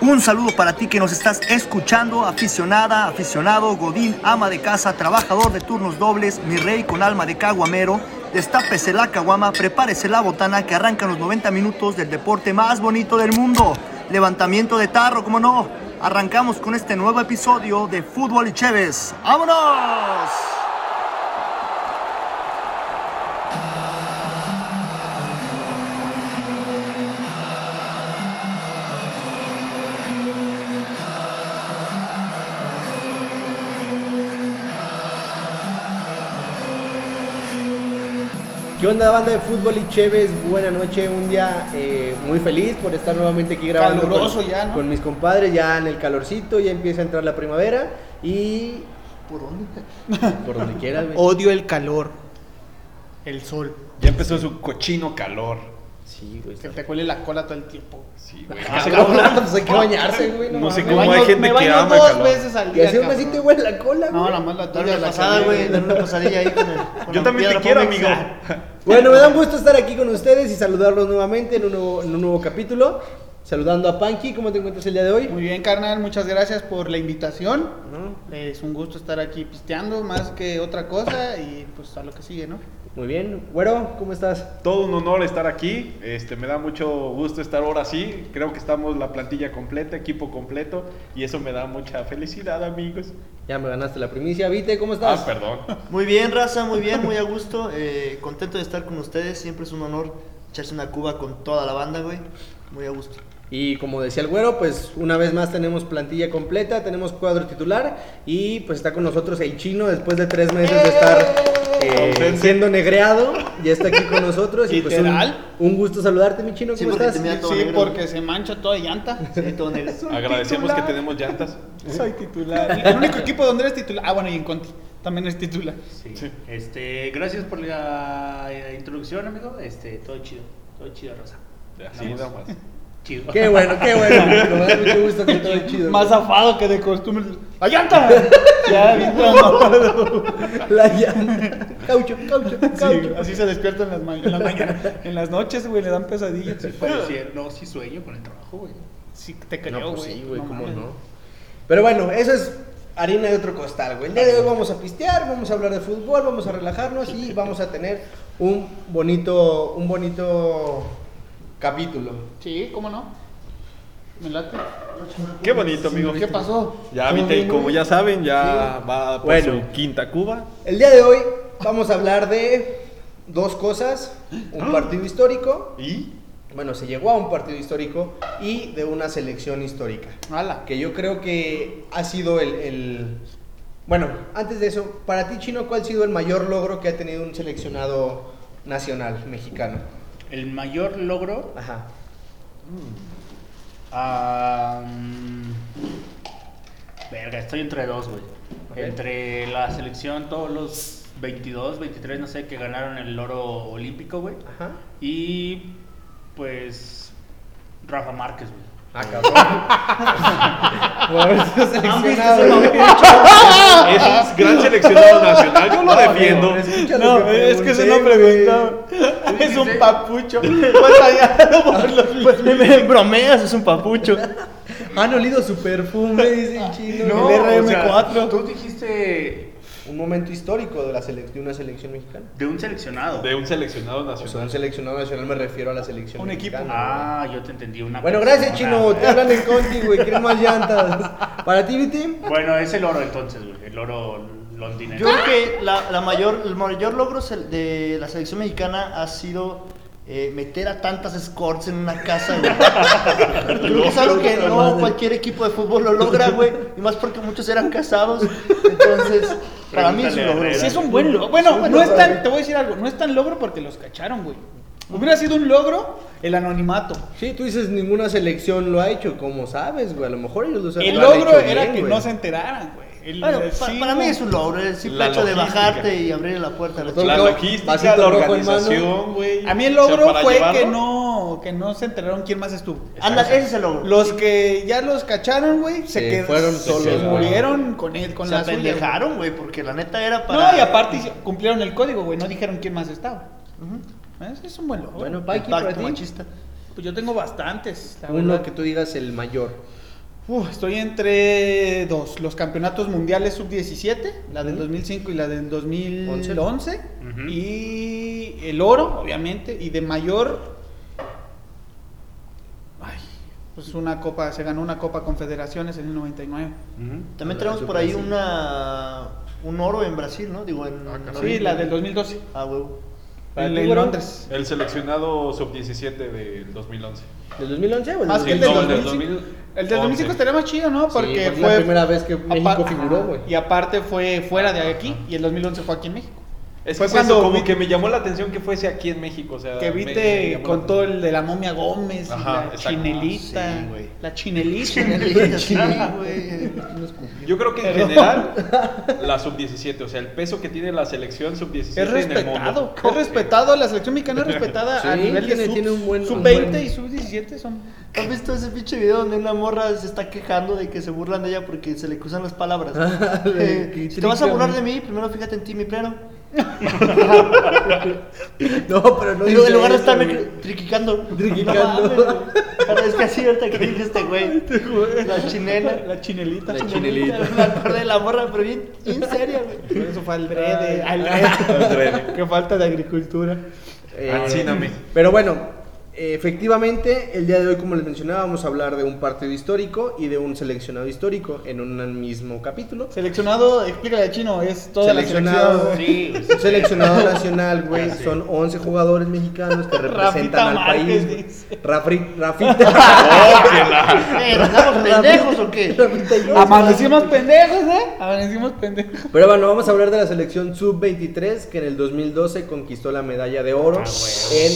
Un saludo para ti que nos estás escuchando, aficionada, aficionado, godín, ama de casa, trabajador de turnos dobles, mi rey con alma de caguamero. Destápese la caguama, prepárese la botana que arrancan los 90 minutos del deporte más bonito del mundo. Levantamiento de tarro, como no. Arrancamos con este nuevo episodio de Fútbol y Chévez. ¡Vámonos! ¿Qué onda banda de fútbol y Chévez? Buena noche, un día eh, muy feliz por estar nuevamente aquí grabando Caluroso con, ya, ¿no? con mis compadres, ya en el calorcito, ya empieza a entrar la primavera y ¿Por dónde? por donde quieras, güey. Odio el calor. El sol. Ya empezó su cochino calor. Sí, güey. Que te cuele la cola todo el tiempo. Sí, güey. Ah, cabrón, pues hay que bañarse, güey. No sé mames. cómo hay gente me que baño ama el dos calor. veces al Y día. así aún así cabrón. te huele la cola, No, güey. nada más la tuya. una la pasada, que- güey. Dale una pasadilla ahí con el. con Yo también te quiero, amigo. Bueno, me da un gusto estar aquí con ustedes y saludarlos nuevamente en un nuevo, en un nuevo capítulo. Saludando a Panky, ¿cómo te encuentras el día de hoy? Muy bien, carnal. Muchas gracias por la invitación. ¿No? Es un gusto estar aquí pisteando más que otra cosa y pues a lo que sigue, ¿no? Muy bien. Güero, ¿cómo estás? Todo un honor estar aquí. Este, me da mucho gusto estar ahora sí. Creo que estamos la plantilla completa, equipo completo. Y eso me da mucha felicidad, amigos. Ya me ganaste la primicia. Vite, ¿cómo estás? Ah, perdón. Muy bien, raza, muy bien, muy a gusto. eh, contento de estar con ustedes. Siempre es un honor echarse una cuba con toda la banda, güey. Muy a gusto. Y como decía el güero, pues una vez más tenemos plantilla completa, tenemos cuadro titular y pues está con nosotros el chino después de tres meses de estar eh, Ausente. siendo negreado, ya está aquí con nosotros. Y pues un, Literal. un gusto saludarte, mi chino, Sí, ¿cómo porque estás? te mira todo Sí, negro. porque se mancha toda llanta. Sí, todo negro. Agradecemos que tenemos llantas. Soy titular. El único equipo donde eres titular. Ah, bueno, y en Conti. También es titular. Sí. Sí. Este, gracias por la eh, introducción, amigo. Este, todo chido, todo chido, Rosa. Así nada más. Chido. Qué bueno, qué bueno. Me da mucho gusto que todo chido. Más zafado que de costumbre. ¡La llanta! ya, bien mamado. La llanta. Caucho, caucho, Sí, caucho. así se despierta en las, ma- en las mañanas. En las noches, güey, le dan pesadillas. Sí, sí, no, sí sueño con el trabajo, güey. Sí, te creo, No, güey. pues sí, güey, cómo mames. no. Pero bueno, eso es harina de otro costal, güey. El día de hoy vamos a pistear, vamos a hablar de fútbol, vamos a relajarnos y vamos a tener un bonito, un bonito capítulo. Sí, ¿cómo no? Me late. Qué bonito, amigo. ¿Qué pasó? Ya, ¿Todo viste, bien, y como ya saben, ya Sí. va por Bueno. su quinta cuba. El día de hoy vamos a hablar de dos cosas, un partido histórico, Y bueno, se llegó a un partido histórico y de una selección histórica. Hala. que yo creo que ha sido el, el- Bueno, antes de eso, para ti, Chino, ¿cuál ha sido el mayor logro que ha tenido un seleccionado nacional mexicano? El mayor logro. Ajá. mm, verga, estoy entre dos, güey. Entre la selección, todos los 22, 23, no sé, que ganaron el oro olímpico, güey. Ajá. Y pues. Rafa Márquez, güey. Ah, cabrón. Por haber sido ¿Han visto seleccionado, ese es un gran seleccionado nacional. Yo lo defiendo. No, es que se pregunté, no preguntaba. Es un papucho. Batallado por los Pues me, me bromeas, es un papucho. Han olido su perfume, dice el chino. No, El o sea, RM4. tú dijiste Un momento histórico de, la de una selección mexicana. de un seleccionado. De un seleccionado O sea, un nacional. seleccionado nacional me refiero a la selección Un equipo. Ah, yo te entendí una Bueno, persona. gracias, Chino. Te hablan en Conti, güey. Quieren más llantas. Para ti, Viti. Bueno, es el oro entonces, güey. El oro londinense. Yo creo que la, la mayor, el mayor logro de la selección mexicana ha sido eh, meter a tantas escorts en una casa, güey. Creo que es algo que no cualquier equipo de fútbol lo logra, güey. Y más porque muchos eran casados. Entonces, para mí es un logro. Sí, es un buen logro. Bueno, no es tan, te voy a decir algo, no es tan logro porque los cacharon, güey. Hubiera sido un logro el anonimato. Sí, tú dices ninguna selección lo ha hecho, como sabes, güey. A lo mejor ellos lo saben. El logro hecho era bien, que güey. no se enteraran, güey. El- Bueno, el- pa- sí, para mí es un logro, el simple hecho de bajarte y abrirle la puerta a la. La logística, la organización, güey. A mí el O sea, logro fue llevarlo, que no, que no se enteraron quién más estuvo. Anda, ese es el logro. Los Sí. que ya los cacharon, güey, se, Se qued- fueron se- solos, murieron con él, con se la suya, güey. porque la neta era para... No, y aparte cumplieron el código, güey, no dijeron quién más estaba. Es, es un buen logro. Bueno, Paqui, para ti. machista. pues yo tengo bastantes, la Uno verdad. que tú digas el mayor. Uh, estoy entre dos, los campeonatos mundiales sub-17, la del 2005 y la del 2011, Ujú. y el oro, obviamente, y de mayor, ay, pues una copa, se ganó una copa confederaciones en el 99. También tenemos por ahí una un oro en Brasil, ¿no? Digo, en, en Sí, la del 2012, Ah, huevo. en güero? Londres. El seleccionado sub-17 del 2011. ¿Del 2011 o el Más que el 2005? del no, del 2005. 2011. El del 2005 estaría más chido, ¿no? Porque Sí, porque fue la primera vez que México figuró, güey. Y aparte fue fuera de aquí y el 2011 fue aquí en México. Es Fue que cuando como vi- que me llamó la atención que fuese aquí en México, o sea, Que me- me viste con la todo el de la momia Gómez, y Ajá, la exacto. chinelita, Sí, la chinelita. Chinelita, sí, güey. Yo creo que en Perdón. general la sub-17, o sea, el peso que tiene la selección sub-17 Es en el respetado, mundo. es respetado, la selección mexicana es respetada a Sí, nivel de tiene- sub, tiene un buen- sub un 20 buen- y sub 17 son ¿Has visto ese pinche video donde una morra se está quejando de que se burlan de ella porque se le cruzan las palabras? Eh, si te vas a burlar de mí, primero fíjate en ti, mi pleno. No, pero no Y luego, en lugar de estarme triquicando. Triquicando. No. Pero es que así ahorita que dice este güey. La chinela. la chinelita. La chinelita. Me acordé de la morra, pero bien, bien seria, güey. Eso fue al drede, al drede. Qué falta de agricultura. Eh. Pero bueno, efectivamente, el día de hoy, como les mencionaba, vamos a hablar de un partido histórico y de un seleccionado histórico en un mismo capítulo. Seleccionado, explícale a chino, es toda la Seleccionado. selección. Sí. Un seleccionado nacional, güey. Ya sé. Son 11 jugadores mexicanos que Rafita representan al Márquez, país. Rafri- Rafita. Eh, ¿Andamos pendejos o qué? Rafita y yo. Amanecimos pendejos, ¿eh? Amanecimos pendejos. Pero bueno, vamos a hablar de la selección sub-23 que en el 2012 conquistó la medalla de oro Ah, en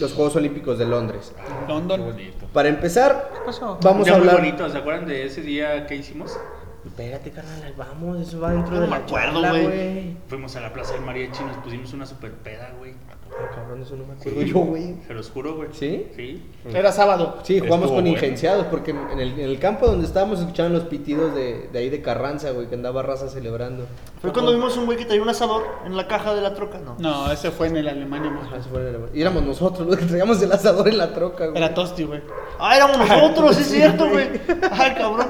los Juegos Olímpicos de Londres. London. Para empezar, ¿Qué pasó? vamos a muy hablar. bonito, ¿se acuerdan de ese día que hicimos? Espérate, carnal, vamos, eso va dentro No de me la acuerdo, charla, güey. güey. Fuimos a la Plaza del Mariachi y nos pusimos una super peda, güey. Ah, cabrón, eso no me acuerdo yo, güey. Se los juro, güey. ¿Sí? Sí. Era sábado. Sí, jugamos Estuvo con bueno. ingenciados, porque en en el, en el campo donde estábamos escuchaban los pitidos de, de ahí de Carranza, güey, que andaba raza celebrando. Fue cuando vimos un güey que traía un asador en la caja de la troca, ¿no? No, ese fue en el Alemania, Ah, mejor. se fue el- Y éramos nosotros los que traíamos el asador en la troca, güey. Era Tosti, güey. Ah, éramos nosotros, sí es cierto, güey. Ay, cabrón.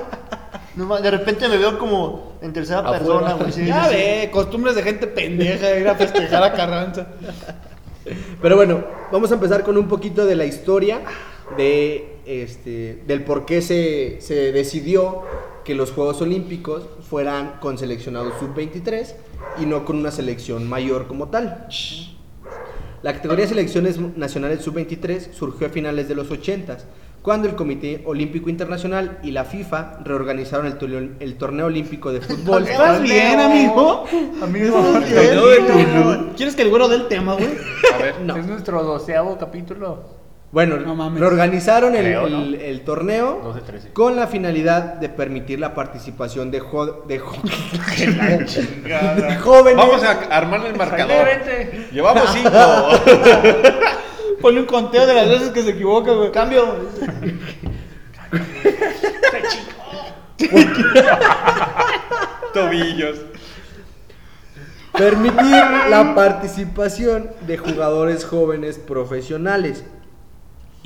No, de repente me veo como en tercera Afuera. persona, güey. sí, Ya sí, sí. ve, costumbres de gente pendeja, ir a festejar a Carranza. Pero bueno, vamos a empezar con un poquito de la historia de este del por qué se, se decidió que los Juegos Olímpicos fueran con seleccionados sub-23 y no con una selección mayor como tal. La categoría de selecciones nacionales sub-23 surgió a finales de los 80 cuando el Comité Olímpico Internacional y la FIFA reorganizaron el, torneo- el torneo olímpico de fútbol. ¿Estás bien, amigo? Amigo. ¿Quieres que el güero dé el tema, güey? A ver, No. Es nuestro doceavo capítulo. Bueno, No reorganizaron el, Creo, ¿no? el- el torneo 12, 13. con la finalidad de permitir la participación de, jo- de, jo- de jóvenes. vamos a armar el marcador. Vente. Llevamos cinco. Ponle un conteo de las veces que se equivoca, güey. Cambio. Tobillos. Permitir la participación de jugadores jóvenes profesionales.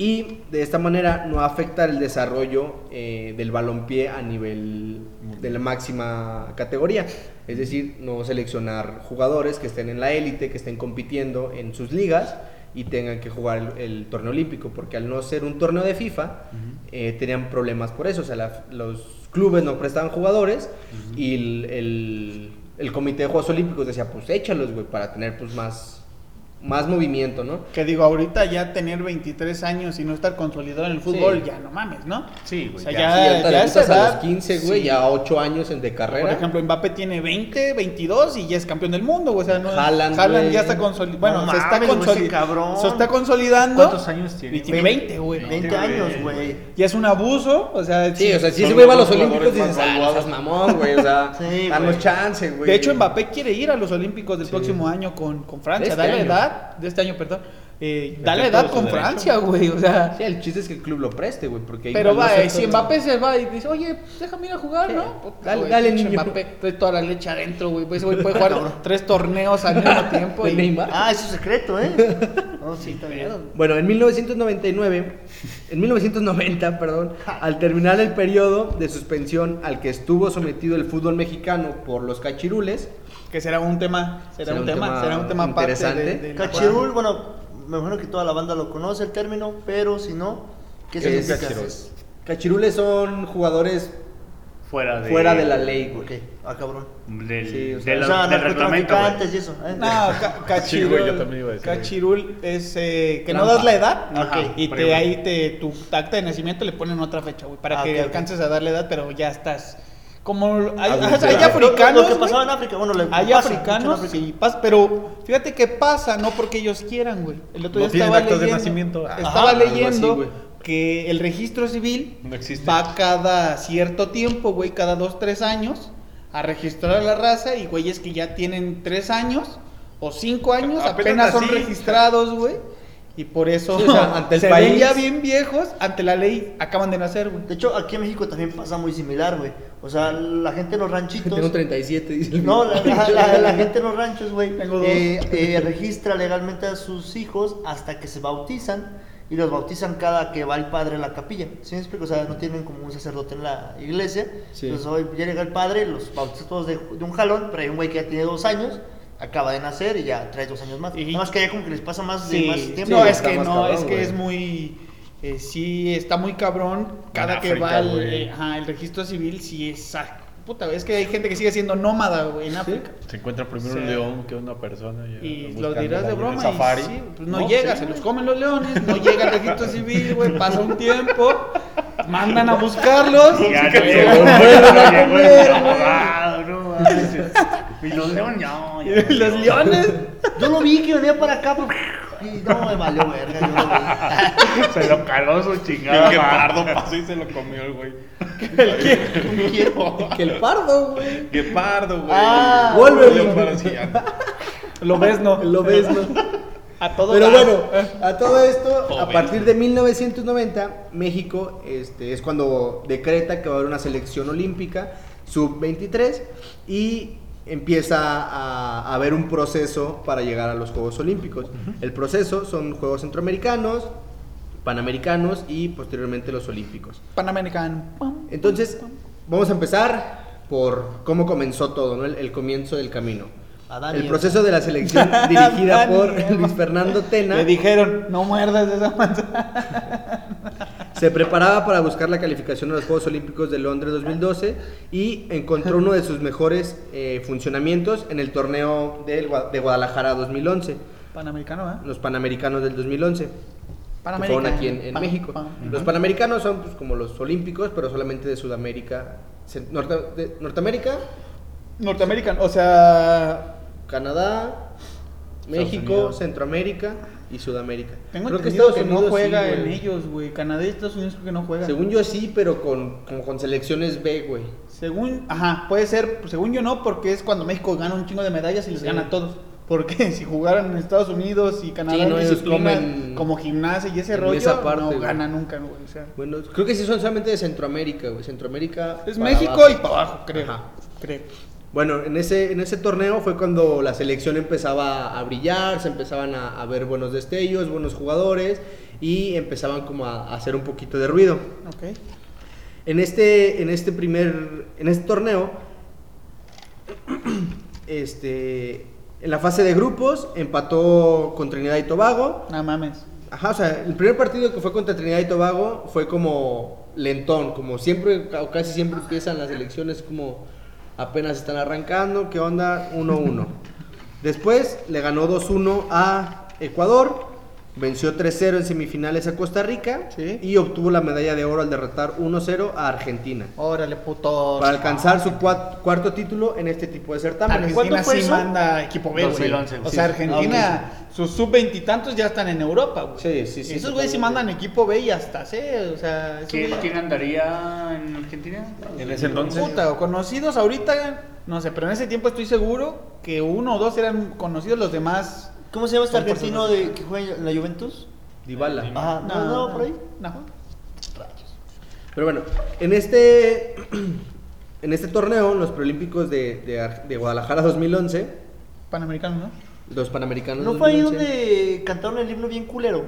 Y de esta manera no afectar el desarrollo eh, del balompié a nivel de la máxima categoría. Es decir, no seleccionar jugadores que estén en la élite, que estén compitiendo en sus ligas y tengan que jugar el, el torneo olímpico. Porque al no ser un torneo de FIFA, eh, tenían problemas por eso. O sea, la- los clubes no prestaban jugadores y el, el- el comité de Juegos Olímpicos decía, pues échalos, güey, para tener pues más, más movimiento, ¿no? Que digo, ahorita ya tener 23 años y no estar consolidado en el fútbol, Sí. ya no mames, ¿no? Sí, O güey. sea, ya. ya, Sí, ya esa quitas a edad, los 15, güey, sí. ya 8 años en de carrera. Por ejemplo, Mbappé tiene 20, 22 y ya es campeón del mundo, güey. O sea, no, Haaland, güey. ya está consolidando. Bueno, No se, está mames, güey, ese consoli- cabrón. se está consolidando. ¿Cuántos años tiene? Y tiene 20, güey. 20 años, güey. Ya es un abuso, o sea, Sí, o sea, si ese güey va a los Olímpicos dices, ah, no valuados". seas mamón, güey, o sea, Sí, danos chance, güey. De hecho, Mbappé quiere ir a los Olímpicos del próximo año con, con Francia. Este da la año. Edad, de este año, perdón. eh, dale edad con. Francia, güey. O sea, Sí, el chiste es que el club lo preste, güey, porque pero va, eh, si Mbappé se va y dice, oye, déjame ir a jugar, Sí. ¿no? Puta, Dale- güey, dale, niño. Mbappé, trae toda la leche adentro, güey. Pues güey puede jugar tres torneos al mismo tiempo. ¿De y- Neymar? Ah, eso es secreto, ¿eh? No, sí, está bien. Bueno, en 1999, en 1990, perdón, al terminar el periodo de suspensión al que estuvo sometido el fútbol mexicano por los cachirules, Que será un tema, será, un, tema, será un tema interesante. de- de la- Cachirul, bueno, me imagino que toda la banda lo conoce el término, pero si no, ¿qué ¿Qué significa? cachirul? cachirules son jugadores Fuera de, fuera de la ley, güey. Ok, ah, cabrón. Del, Sí, o sea, de la- o sea, del reglamento. narcotraficantes y eso. ¿eh? No, ca- cachirul, Sí, güey, yo también iba a decir, cachirul es eh, que no das la edad Ajá, y te, ahí te, tu acta de nacimiento le ponen otra fecha, güey, para Ah, que alcances a darle edad, pero ya estás como hay, Adulto. hay Lo- lo- africanos, Lo que pasaba en África, bueno, le hay pasa africanos, África. sí, pas- pero fíjate que pasa, no porque ellos quieran, güey. El otro No día estaba de leyendo, nacimiento. estaba Ajá, algo así, leyendo que el registro civil No existe. va cada cierto tiempo, güey, cada dos, tres años, a registrar a la raza y güeyes que ya tienen tres años o cinco años, Apenas apenas son registrados, güey. Y por eso Sí, o sea, ante el se país- ven ya bien viejos, ante la ley acaban de nacer, güey. De hecho, aquí en México también pasa muy similar, güey. O sea, la gente en los ranchitos. Tengo 37, dice el No, la, la- la- la gente en los ranchos, güey, Tengo dos. eh, eh, registra legalmente a sus hijos hasta que se bautizan y los bautizan cada que va el padre a la capilla. ¿Sí me explico? O sea, no tienen como un sacerdote en la iglesia. Sí. Entonces hoy ya llega el padre, los bautiza todos de, de un jalón, pero hay un güey que ya tiene dos años, acaba de nacer y ya trae dos años más. Y- Nada más que allá como que les pasa más, de Sí, más tiempo. no, es que no, cabrón, es que güey. es muy. Eh, sí, está muy cabrón. Cada que África, va el, eh, ajá, el registro civil, sí es. ah, Puta, es que hay gente que sigue siendo nómada, güey, en África. Se encuentra primero un león que una persona. Y lo dirás de broma. y safari. sí, pues no, No, llega, sí, se los comen los leones, no llega el registro civil, güey, pasa un tiempo, mandan a buscarlos. Ya no llegó, llegó no. Y los leones, no. ya Los leones. Yo lo vi que venía para acá, pero... Y no, me valió verga, yo lo vi. Se lo cargó su El chingada. que pardo pasó y se lo comió el güey. Que el pardo, güey. Que pardo, güey. Ah, anda. Lo ves, no. Lo ves, ¿no? A todo Pero bueno, a todo esto, a partir de 1990, México este, es cuando decreta que va a haber una selección olímpica sub-23 y empieza a, a haber un proceso para llegar a los Juegos Olímpicos. El proceso son Juegos Centroamericanos, Panamericanos y posteriormente los Olímpicos. Panamericano. Entonces, vamos a empezar por cómo comenzó todo, ¿no? el, el comienzo del camino. El proceso de la selección dirigida por. Luis Fernando Tena. Le dijeron, no muerdas esa manzana. Se preparaba para buscar la calificación a los Juegos Olímpicos de Londres 2012 y encontró uno de sus mejores eh, funcionamientos en el torneo de Guadalajara 2011, Panamericano, ¿eh? los Panamericanos del 2011, que fueron aquí en, México. Los Panamericanos son pues, como los Olímpicos, pero solamente de Sudamérica, Norte- de- Norteamérica, Norteamericano, o sea, Canadá, México. Centroamérica y Sudamérica. tengo Creo que Estados que no Unidos juega sí, en güey. ellos, güey. Canadá y Estados Unidos creo que no juegan. Según yo sí, pero con, como con selecciones B, güey. Según, ajá, puede ser, según yo no, porque es cuando México gana un chingo de medallas y les Sí. gana a todos. Porque si jugaran en Estados Unidos y Canadá Sí, no, ellos comen como gimnasia y ese rollo, esa parte, no güey. gana nunca, güey. O sea, Bueno, creo que sí son solamente de Centroamérica, güey. Centroamérica. es México abajo. y para abajo, creo. Ajá. Creo. Bueno, en ese, en ese torneo fue cuando la selección empezaba a brillar, se empezaban a, a ver buenos destellos, buenos jugadores y empezaban como a, a hacer un poquito de ruido. Ok. En este, en este primer, en este torneo, este, en la fase de grupos empató con Trinidad y Tobago. No mames. Ajá, o sea, el primer partido que fue contra Trinidad y Tobago fue como lentón, como siempre, o casi siempre empiezan las elecciones como apenas están arrancando, ¿qué onda? 1-1. Después le ganó 2-1 a Ecuador, venció 3-0 en semifinales a Costa Rica Sí. y obtuvo la medalla de oro al derrotar 1-0 a Argentina. Órale, puto. Para alcanzar su cuat- cuarto título en este tipo de certámenes. Argentina ¿Cuándo fue sí eso? manda equipo B, güey. 2011, O sea, Ah, Argentina, sus sub veintitantos ya están en Europa, güey. Sí, sí, sí, Esos güeyes sí mandan equipo B y hasta C, o sea, ¿Quién, quién andaría en Argentina? En ese entonces. Puta, o conocidos ahorita, no sé, pero en ese tiempo estoy seguro que uno o dos eran conocidos, los demás ¿Cómo se llama este argentino de, que juega en la Juventus? Dybala. Ajá, no, no, por ahí. No. Pero bueno, en este, en este torneo, los preolímpicos de, de Ar- de Guadalajara 2011, Panamericano, ¿no? los panamericanos ¿No fue ahí 2011, donde cantaron el himno bien culero?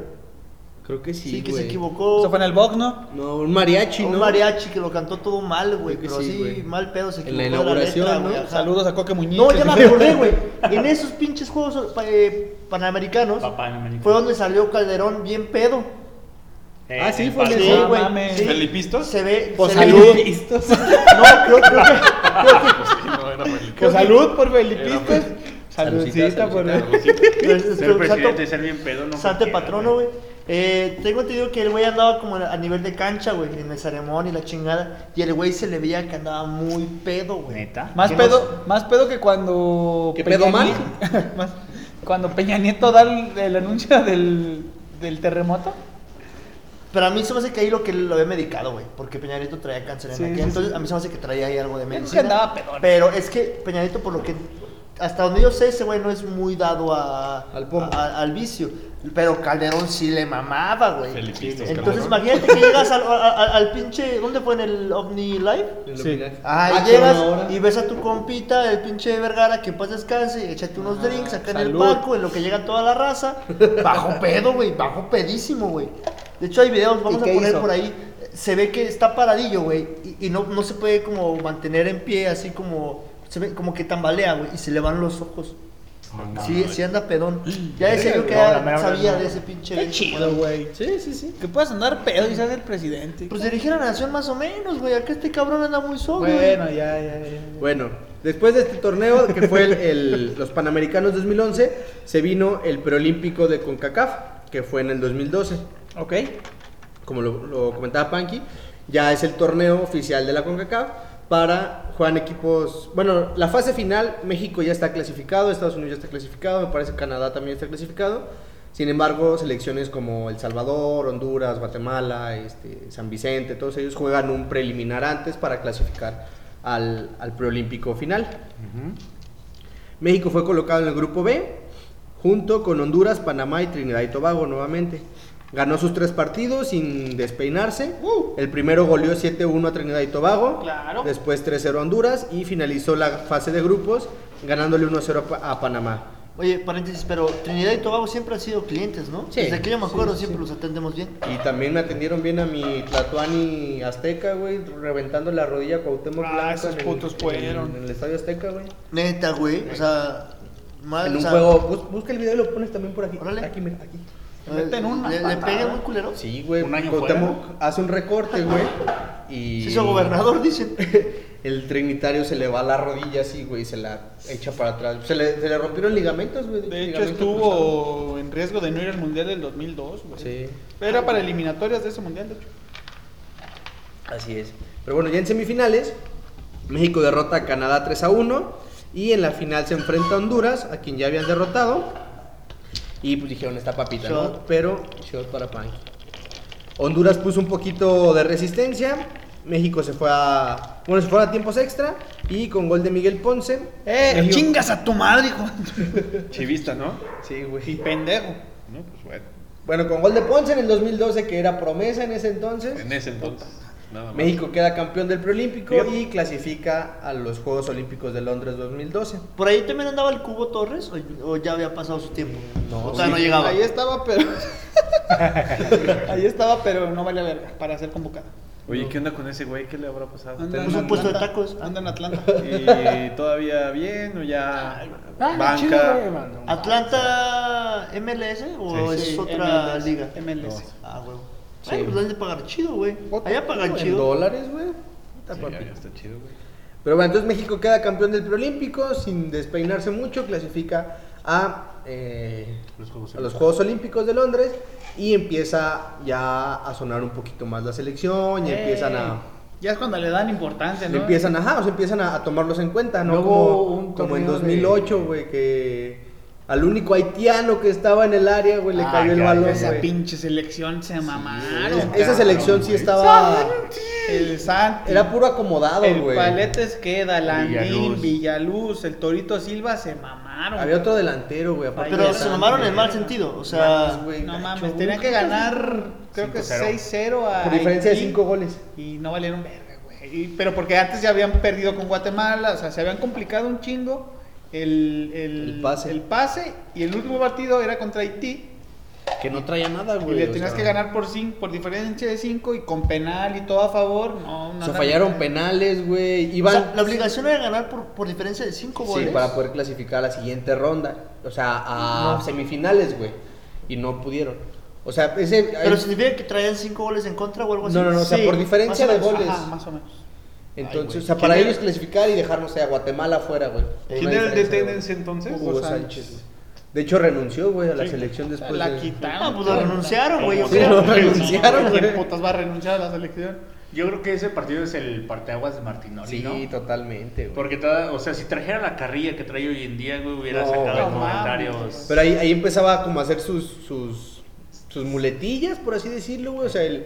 Creo que sí, Sí, que güey. se equivocó. Eso fue en el box, ¿no? No, un mariachi, Un ¿no? mariachi que lo cantó todo mal, güey. Creo que Pero sí, güey. mal pedo se En equivocó. la de inauguración, letra, ¿no? güey. Saludos a Coque Muñiz. No, ya me acordé, güey. En esos pinches juegos eh, panamericanos Panamericano. fue donde salió Calderón bien pedo. Eh, Ah, sí, en fue en ese, Sí, no güey. mames. sí. ¿Felipistos? Se ve. Se ve- salud. No, creo, creo que. Creo que No, era Felipistos. Por salud, por Felipistas. Saludcita, Saludcita por Ser presidente, ser bien pedo, no Sante patrono, güey. Eh, tengo entendido que el güey andaba como a nivel de cancha, güey, en el ceremonia y la chingada. Y el güey se le veía que andaba muy pedo, güey. ¿Neta? Más pedo, más pedo que cuando. ¿Qué pedo mal? Nieto- más- cuando Peña Nieto da el, el anuncio del, del terremoto. Pero a mí se me hace que ahí lo que lo había medicado, güey. Porque Peña Nieto traía cáncer en Sí, aquel sí, Entonces sí. a mí se me hace que traía ahí algo de Yo creo que medicina. andaba pedón. Pero es que Peña Nieto, por lo que. Hasta donde yo sé, ese güey no es muy dado a, Al a- al vicio. Pero Calderón sí le mamaba, güey. Entonces Calderón. imagínate que llegas al, al- al- al pinche. ¿Dónde fue en el OVNI Live? Sí. Ah, y Ah, llegas ahora. y ves a tu compita, el pinche Vergara, que pues descanse, échate unos drinks acá en el salud. palco, en lo que llega toda la raza. Bajo pedo, güey, bajo pedísimo, güey. De hecho, hay videos, vamos ¿Y a qué poner hizo? por ahí. Se ve que está paradillo, güey, y, y no, no se puede como mantener en pie, así como. Se ve como que tambalea, güey, y se le van los ojos. Sí, sí anda pedón. Ya decía yo que No, sabía no. de ese pinche Qué chido, güey. Sí, sí, sí. Que puedas andar pedo y seas el presidente. Pues dirigir a la nación más o menos, güey. Acá este cabrón anda muy solo. Bueno, ya, ya, ya. Bueno, después de este torneo, que fue el- el- los Panamericanos 2011, se vino el preolímpico de CONCACAF, que fue en el 2012. Ok. Como lo, lo comentaba Panky, ya es el torneo oficial de la CONCACAF para juegan equipos. Bueno, la fase final, México ya está clasificado, Estados Unidos ya está clasificado, me parece que Canadá también está clasificado. Sin embargo, selecciones como El Salvador, Honduras, Guatemala, este, San Vicente, todos ellos juegan un preliminar antes para clasificar al, al preolímpico final. México fue colocado en el grupo B, junto con Honduras, Panamá y Trinidad y Tobago nuevamente. Ganó sus tres partidos sin despeinarse. El primero goleó 7-1 a Trinidad y Tobago. Claro. Después 3-0 a Honduras y finalizó la fase de grupos ganándole 1-0 a Pa- a Panamá. Oye, paréntesis, pero Trinidad y Tobago siempre han sido clientes, ¿no? Sí, Desde que yo me acuerdo sí. siempre los atendemos bien. Y también me atendieron bien a mi Tlatuani Azteca, güey, reventando la rodilla a Cuauhtémoc Ah, Blanco esos en el- putos fueron. En, el Estadio Azteca, güey. Neta, güey. O sea, mal, En o un sea, juego, bus- busca el video y lo pones también por aquí. Órale. Aquí, mira, aquí. Te meten una ¿Le, le pegan muy culero? Sí, güey. Un año Cuauhtémoc hace un recorte, güey. Y. Se hizo gobernador, dicen. El trinitario se le va la rodilla así, güey, y se la echa para atrás. Se le, se le rompieron ligamentos, güey. De hecho, estuvo en riesgo de no ir al mundial del 2002, güey. Sí. Era para eliminatorias de ese mundial, de hecho. Así es. Pero bueno, ya en semifinales, México derrota a Canadá 3 a 1. Y en la final se enfrenta a Honduras, a quien ya habían derrotado. Y pues dijeron esta papita, ¿no? Shot. Pero shot para Panky. Honduras puso un poquito de resistencia. México se fue a. Bueno, se fue a tiempos extra. Y con gol de Miguel Ponce. ¡Eh! México- ¡Chingas a tu madre, hijo! Chivista, ¿no? Sí, Y güey. pendejo. No, pues bueno. Bueno, con gol de Ponce en el 2012, que era promesa en ese entonces. En ese entonces. Nada más. México queda campeón del preolímpico y clasifica a los Juegos Olímpicos de Londres 2012. ¿Por ahí también andaba el Cubo Torres? ¿O, o ya había pasado su tiempo? No, o todavía no llegaba. Ahí estaba, pero. Ahí estaba, pero no vale verga para ser convocado. Oye, ¿qué onda con ese güey? ¿Qué le habrá pasado? Anda en un puesto de tacos. Anda en Atlanta. ¿Y todavía bien o ya banca? ¿Atlanta MLS o Sí, es Sí, otra MLS, liga? MLS. Ah, huevo. Sí. Ay, pues han de pagar chido, güey. Allá pagan En chido. dólares, güey. Está Sí, está chido, güey. Pero bueno, entonces México queda campeón del preolímpico sin despeinarse mucho, clasifica a, eh, Los Juegos a los Juegos Olímpicos de Londres y empieza ya a sonar un poquito más la selección y Eh, empiezan a... Ya es cuando le dan importancia, le ¿no? empiezan, ajá, o sea, empiezan a, a tomarlos en cuenta, ¿no? Luego como, un como en torneo 2008, güey, que al único haitiano que estaba en el área, güey, le Ah, cayó el balón, Esa güey. pinche selección se mamaron. Esa- Esa selección sí estaba... el Santi. Era puro acomodado, el güey. Paletes queda, Landín, Villaluz. Villaluz, el Torito Silva se mamaron. Había otro delantero, güey. aparte Pero de se Santi, mamaron en mal sentido. O sea, güey, No gacho, mames, tenían que ganar, creo que 5-0. 6-0 a. Por diferencia de Haití, 5 goles. Y no valieron verga, güey. Y- Pero porque antes ya habían perdido con Guatemala, o sea, se habían complicado un chingo el, el, El pase. el pase, Y el último partido era contra Haití. Que no traía nada, Y güey. le o tenías sea, que ganar por, cinco, por diferencia de 5 y con penal y todo a favor. No, sea, andan- fallaron penales, güey. o Iban. sea, la obligación era ganar por, por diferencia de 5 Sí, goles. para poder clasificar a la siguiente ronda. O sea, a No. semifinales, güey. Y no pudieron. O sea, ese. Pero significa que traían 5 goles en contra o algo así. No, no, no. O sea, Sí, por diferencia más de menos, goles. Ajá, más o menos. Entonces, Ay, o sea, para ¿Quién ellos clasificar y dejar, no sé, a Guatemala afuera, güey. ¿Quién era el DT en ese entonces? Hugo Sánchez. De hecho, renunció, güey, a la Sí. selección después. la de- quitaron. Ah, pues lo renunciaron, güey. Sí, lo renunciaron, ¿Quién güey. putas va a renunciar a la selección? Yo creo que ese partido es el parteaguas de Martinoli, Sí, ¿no? totalmente, güey. Porque, toda- o sea, si trajera la carrilla que trae hoy en día, güey, hubiera No, sacado no mames. comentarios. Pero ahí, ahí empezaba como a hacer sus, sus, sus muletillas, por así decirlo, güey. O sea, el.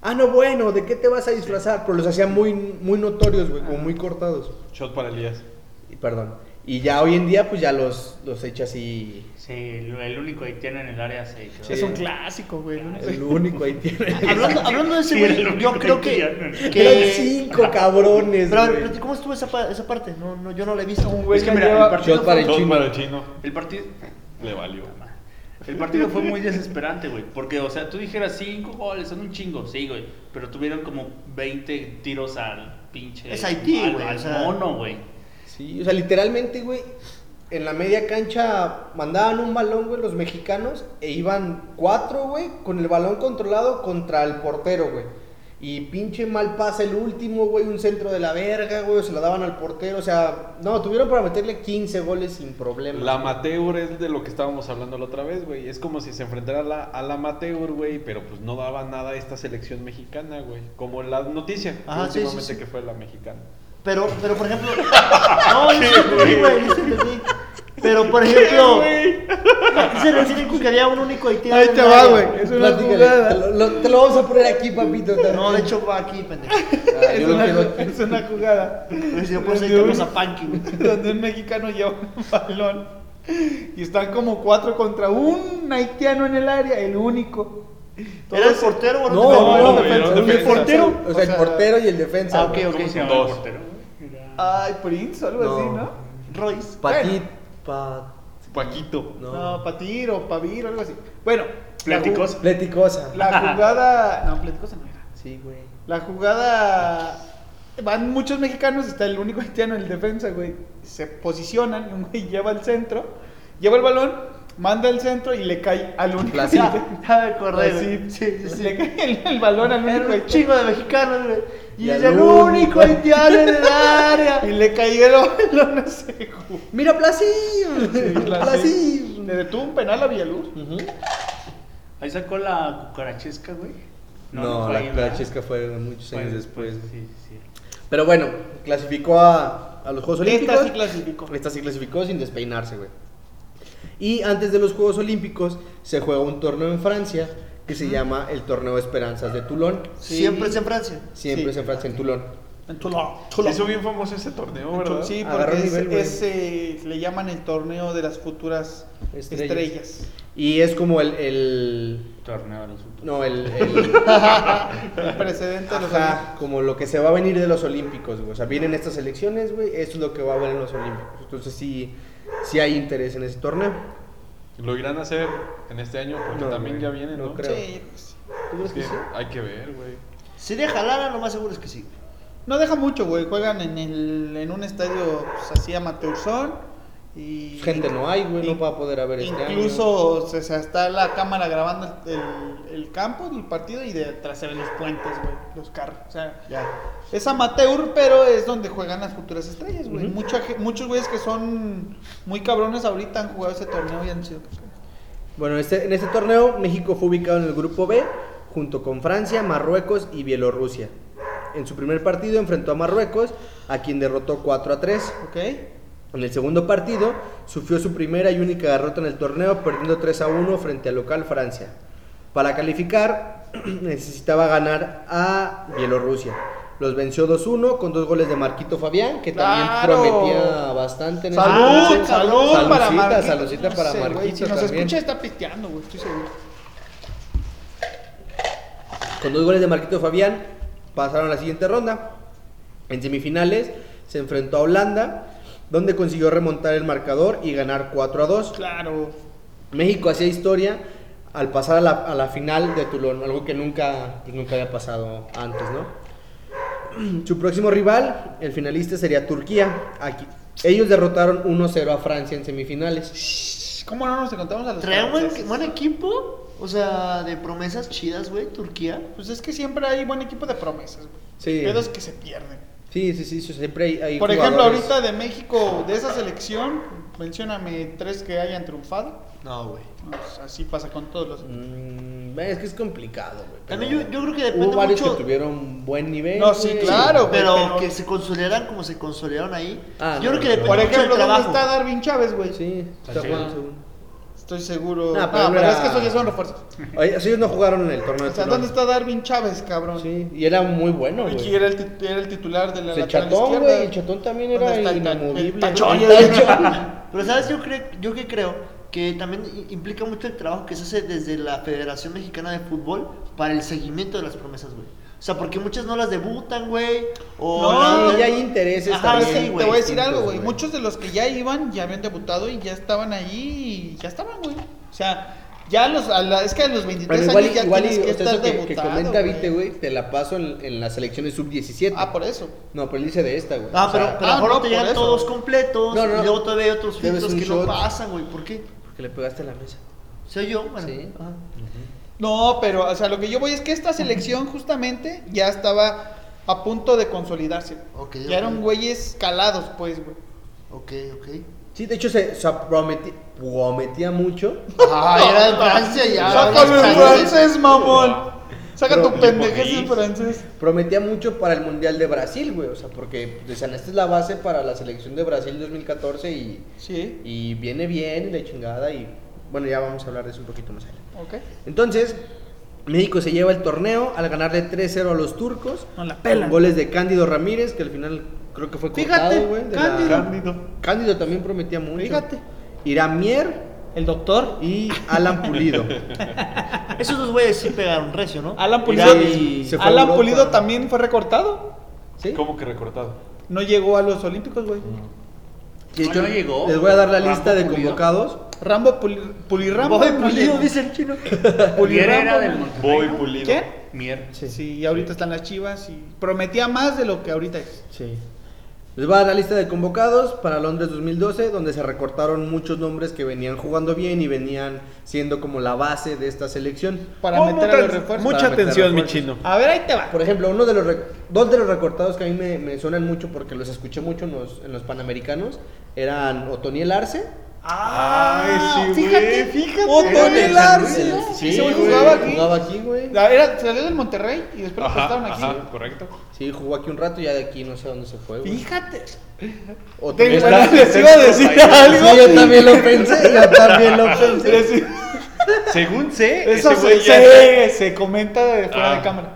Ah, no, bueno, ¿de qué te vas a disfrazar? Pero los hacía muy, muy notorios, güey, como muy cortados. Shot para Elías. Y, perdón. Y ya hoy en día, pues ya los, los echa así. Sí, el, único haitiano en el área se Sí. Es un clásico, güey. el único- El único ahí tiene. Hablando, hablando de ese Sí, era el güey, único yo creo que. haitiano. Eran que cinco cabrones, pero, a ver, güey. pero, ¿cómo estuvo esa, pa- esa parte? No, no, yo no la he visto. güey Es que que mira, lleva- el partido Shot para el Shot chino. para el chino. El partido. Le valió. El partido fue muy desesperante, güey. Porque, o sea, tú dijeras cinco goles, son un chingo, sí, güey. Pero tuvieron como 20 tiros al pinche. Es Haití, al- güey, Al o sea. mono, güey. Sí, o sea, literalmente, güey, en la media cancha mandaban un balón, güey, los mexicanos, e iban cuatro, güey, con el balón controlado contra el portero, güey. Y pinche mal pasa el último, güey, un centro de la verga, güey, se lo daban al portero, o sea, no, tuvieron para meterle 15 goles sin problema. La amateur es de lo que estábamos hablando la otra vez, güey. Es como si se enfrentara a la, a la amateur, güey, pero pues no daba nada a esta selección mexicana, güey. Como la noticia sí, sí, últimamente sí. que fue la mexicana. Pero, pero por ejemplo. No, güey. Pero por ejemplo. ¿A qué se refieren con que había un único haitiano? Ahí te el va, güey. Es una jugada. Te lo, lo- te lo vamos a poner aquí, papito. también. No, de hecho va aquí, pendejo. Ah, Es yo una, es una jugada. Ahí un- a Panky, güey. donde un mexicano lleva un balón y están como cuatro contra un haitiano en el área, el único. ¿Era el portero o No, te- no, no, no, defensa, no, defensa. ¿Portero? O sea, el O sea, portero y el defensa. Ah, ok, ok. ¿Cómo se llama Dos. el portero? Ay, Prince o algo No. así, ¿no? Royce. Patit, pa- Paquito. no. No, Patir o Pavir o algo así. Bueno, Pláticos. Pleticosa. La jugada. No, Pleticosa no era. Sí, güey. La jugada. Van muchos mexicanos, está el único haitiano en el defensa, güey. Se posicionan, un güey lleva el centro, lleva el balón, manda el centro y le cae al único. Placito. haitiano. Ya me acordé, Así, güey. Sí, sí, sí. Le cae el, el balón al único Era un chingo de mexicanos, güey. Y Y es el único. haitiano en el área. Y le cayó el balón a ese. Mira, Placillo. Sí, la- Placillo. Le detuvo un penal a Villaluz. Ujú. Ahí sacó la cucarachesca, güey. No, fue la, ahí, la ¿verdad? chisca fue muchos Fue años después. Sí, sí. Pero bueno, clasificó a, a los Juegos Olímpicos. Esta sí clasificó. Esta sí clasificó sin despeinarse, güey. Y antes de los Juegos Olímpicos se juega un torneo en Francia que se llama el Torneo Esperanzas de Toulon. Sí. Siempre es en Francia. Siempre Sí. es en Francia, en Toulon. En Toulon. Se hizo bien famoso ese torneo, ¿verdad? Sí, porque es, nivel, es, eh, le llaman el torneo de las futuras Estrellas. estrellas. Y es como el... el Torneo de los futuros. no, el... el El precedente de los ajá, como lo que se va a venir de los Olímpicos, güey. O sea, vienen estas elecciones, güey. Esto es lo que va a haber en los Olímpicos. Entonces sí, sí hay interés en ese torneo. Lo irán a hacer en este año porque No, también ya vienen, no ¿no? creo. Sí, que sí. ¿Tú crees Es que que sí? hay que ver, güey. Si deja lana, lo más seguro es que sí. No deja mucho, güey. Juegan en, el, en un estadio pues, así amateurzón. Y Gente no hay, güey, no va a poder haber este año. Incluso o sea, está la cámara grabando el, el- el campo del partido y detrás se ven los puentes, güey, los carros. O sea, Ya. es amateur, pero es donde juegan las futuras estrellas, güey. Mucha ge- muchos güeyes que son muy cabrones ahorita han jugado ese torneo y han sido. Bueno, este, en este torneo México fue ubicado en el grupo B junto con Francia, Marruecos y Bielorrusia. En su primer partido enfrentó a Marruecos, a quien derrotó 4 a 3. ¿Ok? En el segundo partido sufrió su primera y única derrota en el torneo, perdiendo 3 a 1 frente al local Francia. Para calificar necesitaba ganar a Bielorrusia. Los venció 2-1 con dos goles de Marquito Fabián, que también prometía bastante en Salud, entonces. salud para Marquito. saludcita No para sé, Marquito Si nos también. escucha está pisteando, güey, estoy seguro. Con dos goles de Marquito Fabián pasaron a la siguiente ronda. En semifinales se enfrentó a Holanda, donde consiguió remontar el marcador y ganar 4 a 2. Claro. México hacía historia al pasar a la, a la final de Toulon, algo que nunca, pues, nunca había pasado antes, ¿no? Su próximo rival, el finalista, sería Turquía. Aquí, ellos derrotaron 1-0 a Francia en semifinales. ¿Cómo no nos encontramos a los Trae un buen, buen equipo. O sea, de promesas chidas, güey, Turquía. Pues es que siempre hay buen equipo de promesas, güey. Sí. Pedos que se pierden. Sí, sí, sí, sí, siempre hay, hay Por ejemplo, jugadores- ahorita de México, de esa selección, mencióname tres que hayan triunfado. No, güey. Pues así pasa con todos los. Mm, es que es complicado, güey. Yo, yo creo que depende Hubo varios mucho. que tuvieron buen nivel. No, sí, güey. claro. Pero pero- que se consolidaran como se consolidaron ahí. Ah, yo no, creo que no, depende Por mucho ejemplo, ¿dónde trabajo. está Darwin Chávez, güey? Sí, está Sí. jugando segundo. Estoy seguro. Ah, Ah, pero pero, no era- es que esos ya son refuerzos. Oye, ellos no jugaron en el torneo de O sea. ¿dónde está Darwin Chávez, cabrón? Sí, y era muy bueno, Y güey. era el, tit- era el titular de la El chatón, güey, el chatón también era ¿Dónde está inamovible. el tachón? El tachón. Pero sabes, yo creo, yo que creo que también implica mucho el trabajo que se hace desde la Federación Mexicana de Fútbol para el seguimiento de las promesas, güey. O sea, porque muchas no las debutan, güey. O No, Sí, ya hay intereses Ajá, también. sí, Te güey, voy a decir algo, güey. Muchos de los que ya iban ya habían debutado y ya estaban ahí y ya estaban, güey. O sea, ya los, a la- es que a los 23 Pero igual, años ya igual tienes que o sea, estar que, que comenta güey. Vite, güey, te la paso en, en las selecciones sub-17. Ah, por eso. No, pero él dice de esta, güey. Ah, O pero, sea, pero ah, no, te llegan eso. todos completos. No, no. Y luego todavía hay otros filtros que shot. no pasan, güey. ¿Por qué? Porque le pegaste a la mesa. Soy yo, bueno. Sí. ajá. No, pero, o sea, lo que yo voy es que esta selección justamente ya estaba a punto de consolidarse. Ok, ya eran güeyes calados, pues, güey. Ok, ok. Sí, de hecho se, se prometi- prometía mucho. Ah, era de Francia ya. Sácalo en hablas francés, mamón. Saca Pero- tu pendejez en francés. Prometía mucho para el Mundial de Brasil, güey. O sea, porque decían, esta es la base para la selección de Brasil 2014 y, Sí, y viene bien, de chingada. Y bueno, ya vamos a hablar de eso un poquito más adelante. ok. Entonces, México se lleva el torneo al ganarle 3-0 a los turcos. No la Con pelan. goles de Cándido Ramírez, que al final creo que fue cortado, la- Cándido. Cándido. También prometía mucho. Fíjate. Irán Mier El doctor. y Alan Pulido. Esos dos güeyes sí pegaron recio, ¿no? Alan Pulido y se fue a Alan. Pulido también fue recortado. ¿Sí? ¿Cómo que recortado? No llegó a los Olímpicos, güey. De hecho, Ah, no llegó. Les voy a dar la Rambo lista de Pulido. convocados. Rambo Puli, Pulirambo. Voy pulido, dice el chino. Mier Pulirambo, era del. Monterrey. Voy ¿no? pulido. ¿Quién? Mier. Sí. y ahorita están las chivas y prometía más de lo que ahorita es. Sí. Les voy a dar la lista de convocados para Londres 2012, donde se recortaron muchos nombres que venían jugando bien y venían siendo como la base de esta selección. Para Pon meter a mucha- los refuerzos. Mucha Para atención, mi chino. A ver, ahí te va. Por ejemplo, uno de los re- dos de los recortados que a mí me, me suenan mucho porque los escuché mucho en los, en los Panamericanos eran Otoniel Arce. Ay, sí, fíjate, güey. fíjate. Otoniel Arce. el- Sí, Sí, ese güey güey, jugaba aquí. Jugaba aquí, güey. La- Era, salió del Monterrey y después lo Ajá, prestaron aquí. ajá, correcto. Sí, jugó aquí un rato y ya de aquí no sé dónde se fue, güey. Fíjate. Arce. les iba a decir Sí, algo. Sí, yo también lo pensé, yo también lo pensé. Les- Según sé, Eso ese se, güey ya- se, se comenta de fuera Ah. de cámara.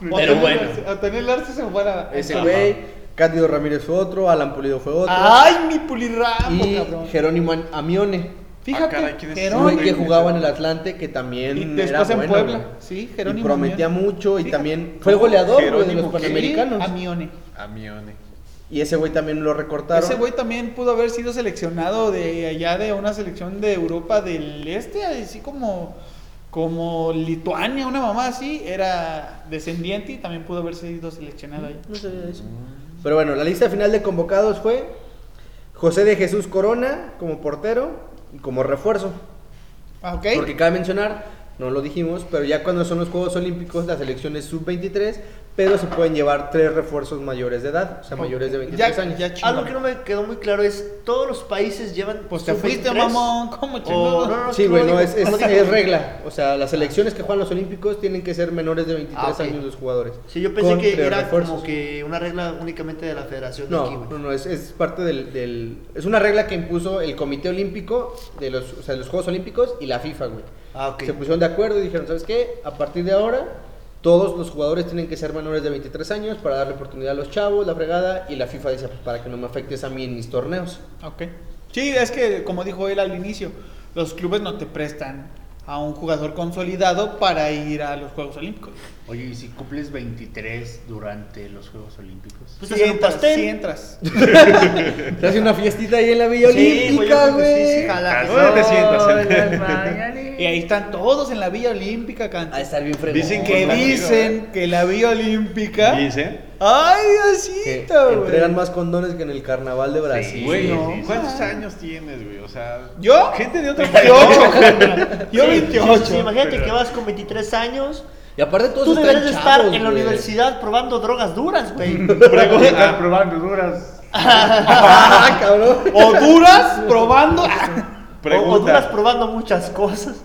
Pero Otoniel bueno. Arce- Otoniel Arce se fuera. Ese güey, Cándido Ramírez fue otro, Alan Pulido fue otro. Ay, mi pulirrambo, y cabrón. Jerónimo Am- Amione, Fíjate, Ah, caray, ¿quién es ese un güey Jerónimo. que jugaba en el Atlante que también Y era después en bueno, Puebla. güey. Sí, Y Jerónimo. prometía Amione. mucho y Fíjate. también fue goleador güey, de los. Panamericanos. Sí, Amione. Amione. Y ese güey también lo recortaron. Ese güey también pudo haber sido seleccionado de allá de una selección de Europa del Este, así como, como Lituania, una mamá así, era descendiente y también pudo haber sido seleccionado ahí. No sabía eso. Pero bueno, la lista final de convocados fue José de Jesús Corona como portero y como refuerzo. Ah, ok. Porque cabe mencionar, no lo dijimos, pero ya cuando son los Juegos Olímpicos, la selección es sub-23, pero se pueden llevar tres refuerzos mayores de edad, o sea, mayores de 23 ya, años. ya. Algo que no me quedó muy claro es, ¿todos los países llevan Pues te sub-23? fuiste, mamón, ¿cómo O, chingón? no, no, Sí, güey, no, es, es- es regla. O sea, las selecciones que juegan los Olímpicos tienen que ser menores de 23 Ah, años los jugadores. Sí, yo pensé que era refuerzos. como que una regla únicamente de la federación de No, aquí, güey. no, no, es, es parte del, del- Es una regla que impuso el Comité Olímpico de los, o sea, de los Juegos Olímpicos y la FIFA, güey. Ah, ok. Se pusieron de acuerdo y dijeron, ¿sabes qué? A partir de ahora, todos los jugadores tienen que ser menores de 23 años para darle oportunidad a los chavos, la fregada, y la FIFA dice, pues, para que no me afectes a mí en mis torneos. Ok. Sí, es que como dijo él al inicio, los clubes no te prestan a un jugador consolidado para ir a los Juegos Olímpicos. Oye, ¿y si cumples 23 durante los Juegos Olímpicos? Pues Sí entras, sí entras. Se hace una fiestita ahí en la Villa güey, Olímpica, que sí, sí, güey. jala. ¿Dónde te sientas? Y ahí están todos en la Villa Olímpica A cantando. estar bien fregón. Dicen Que dicen que la Villa Olímpica. Dice. ¡Ay, güey! entregan más condones que en el carnaval de Brasil. Güey, no, ¿cuántos años tienes, güey? O sea, ¿Yo? gente de otro 28, carnal. Yo Sí, 28. sí, imagínate Pero- que vas con 23 años. Y aparte todos Tú deberías de estar chavos, en la güey. universidad probando drogas duras, güey. Pregunta, probando duras. Ah, cabrón. O duras probando. O, o duras probando muchas cosas.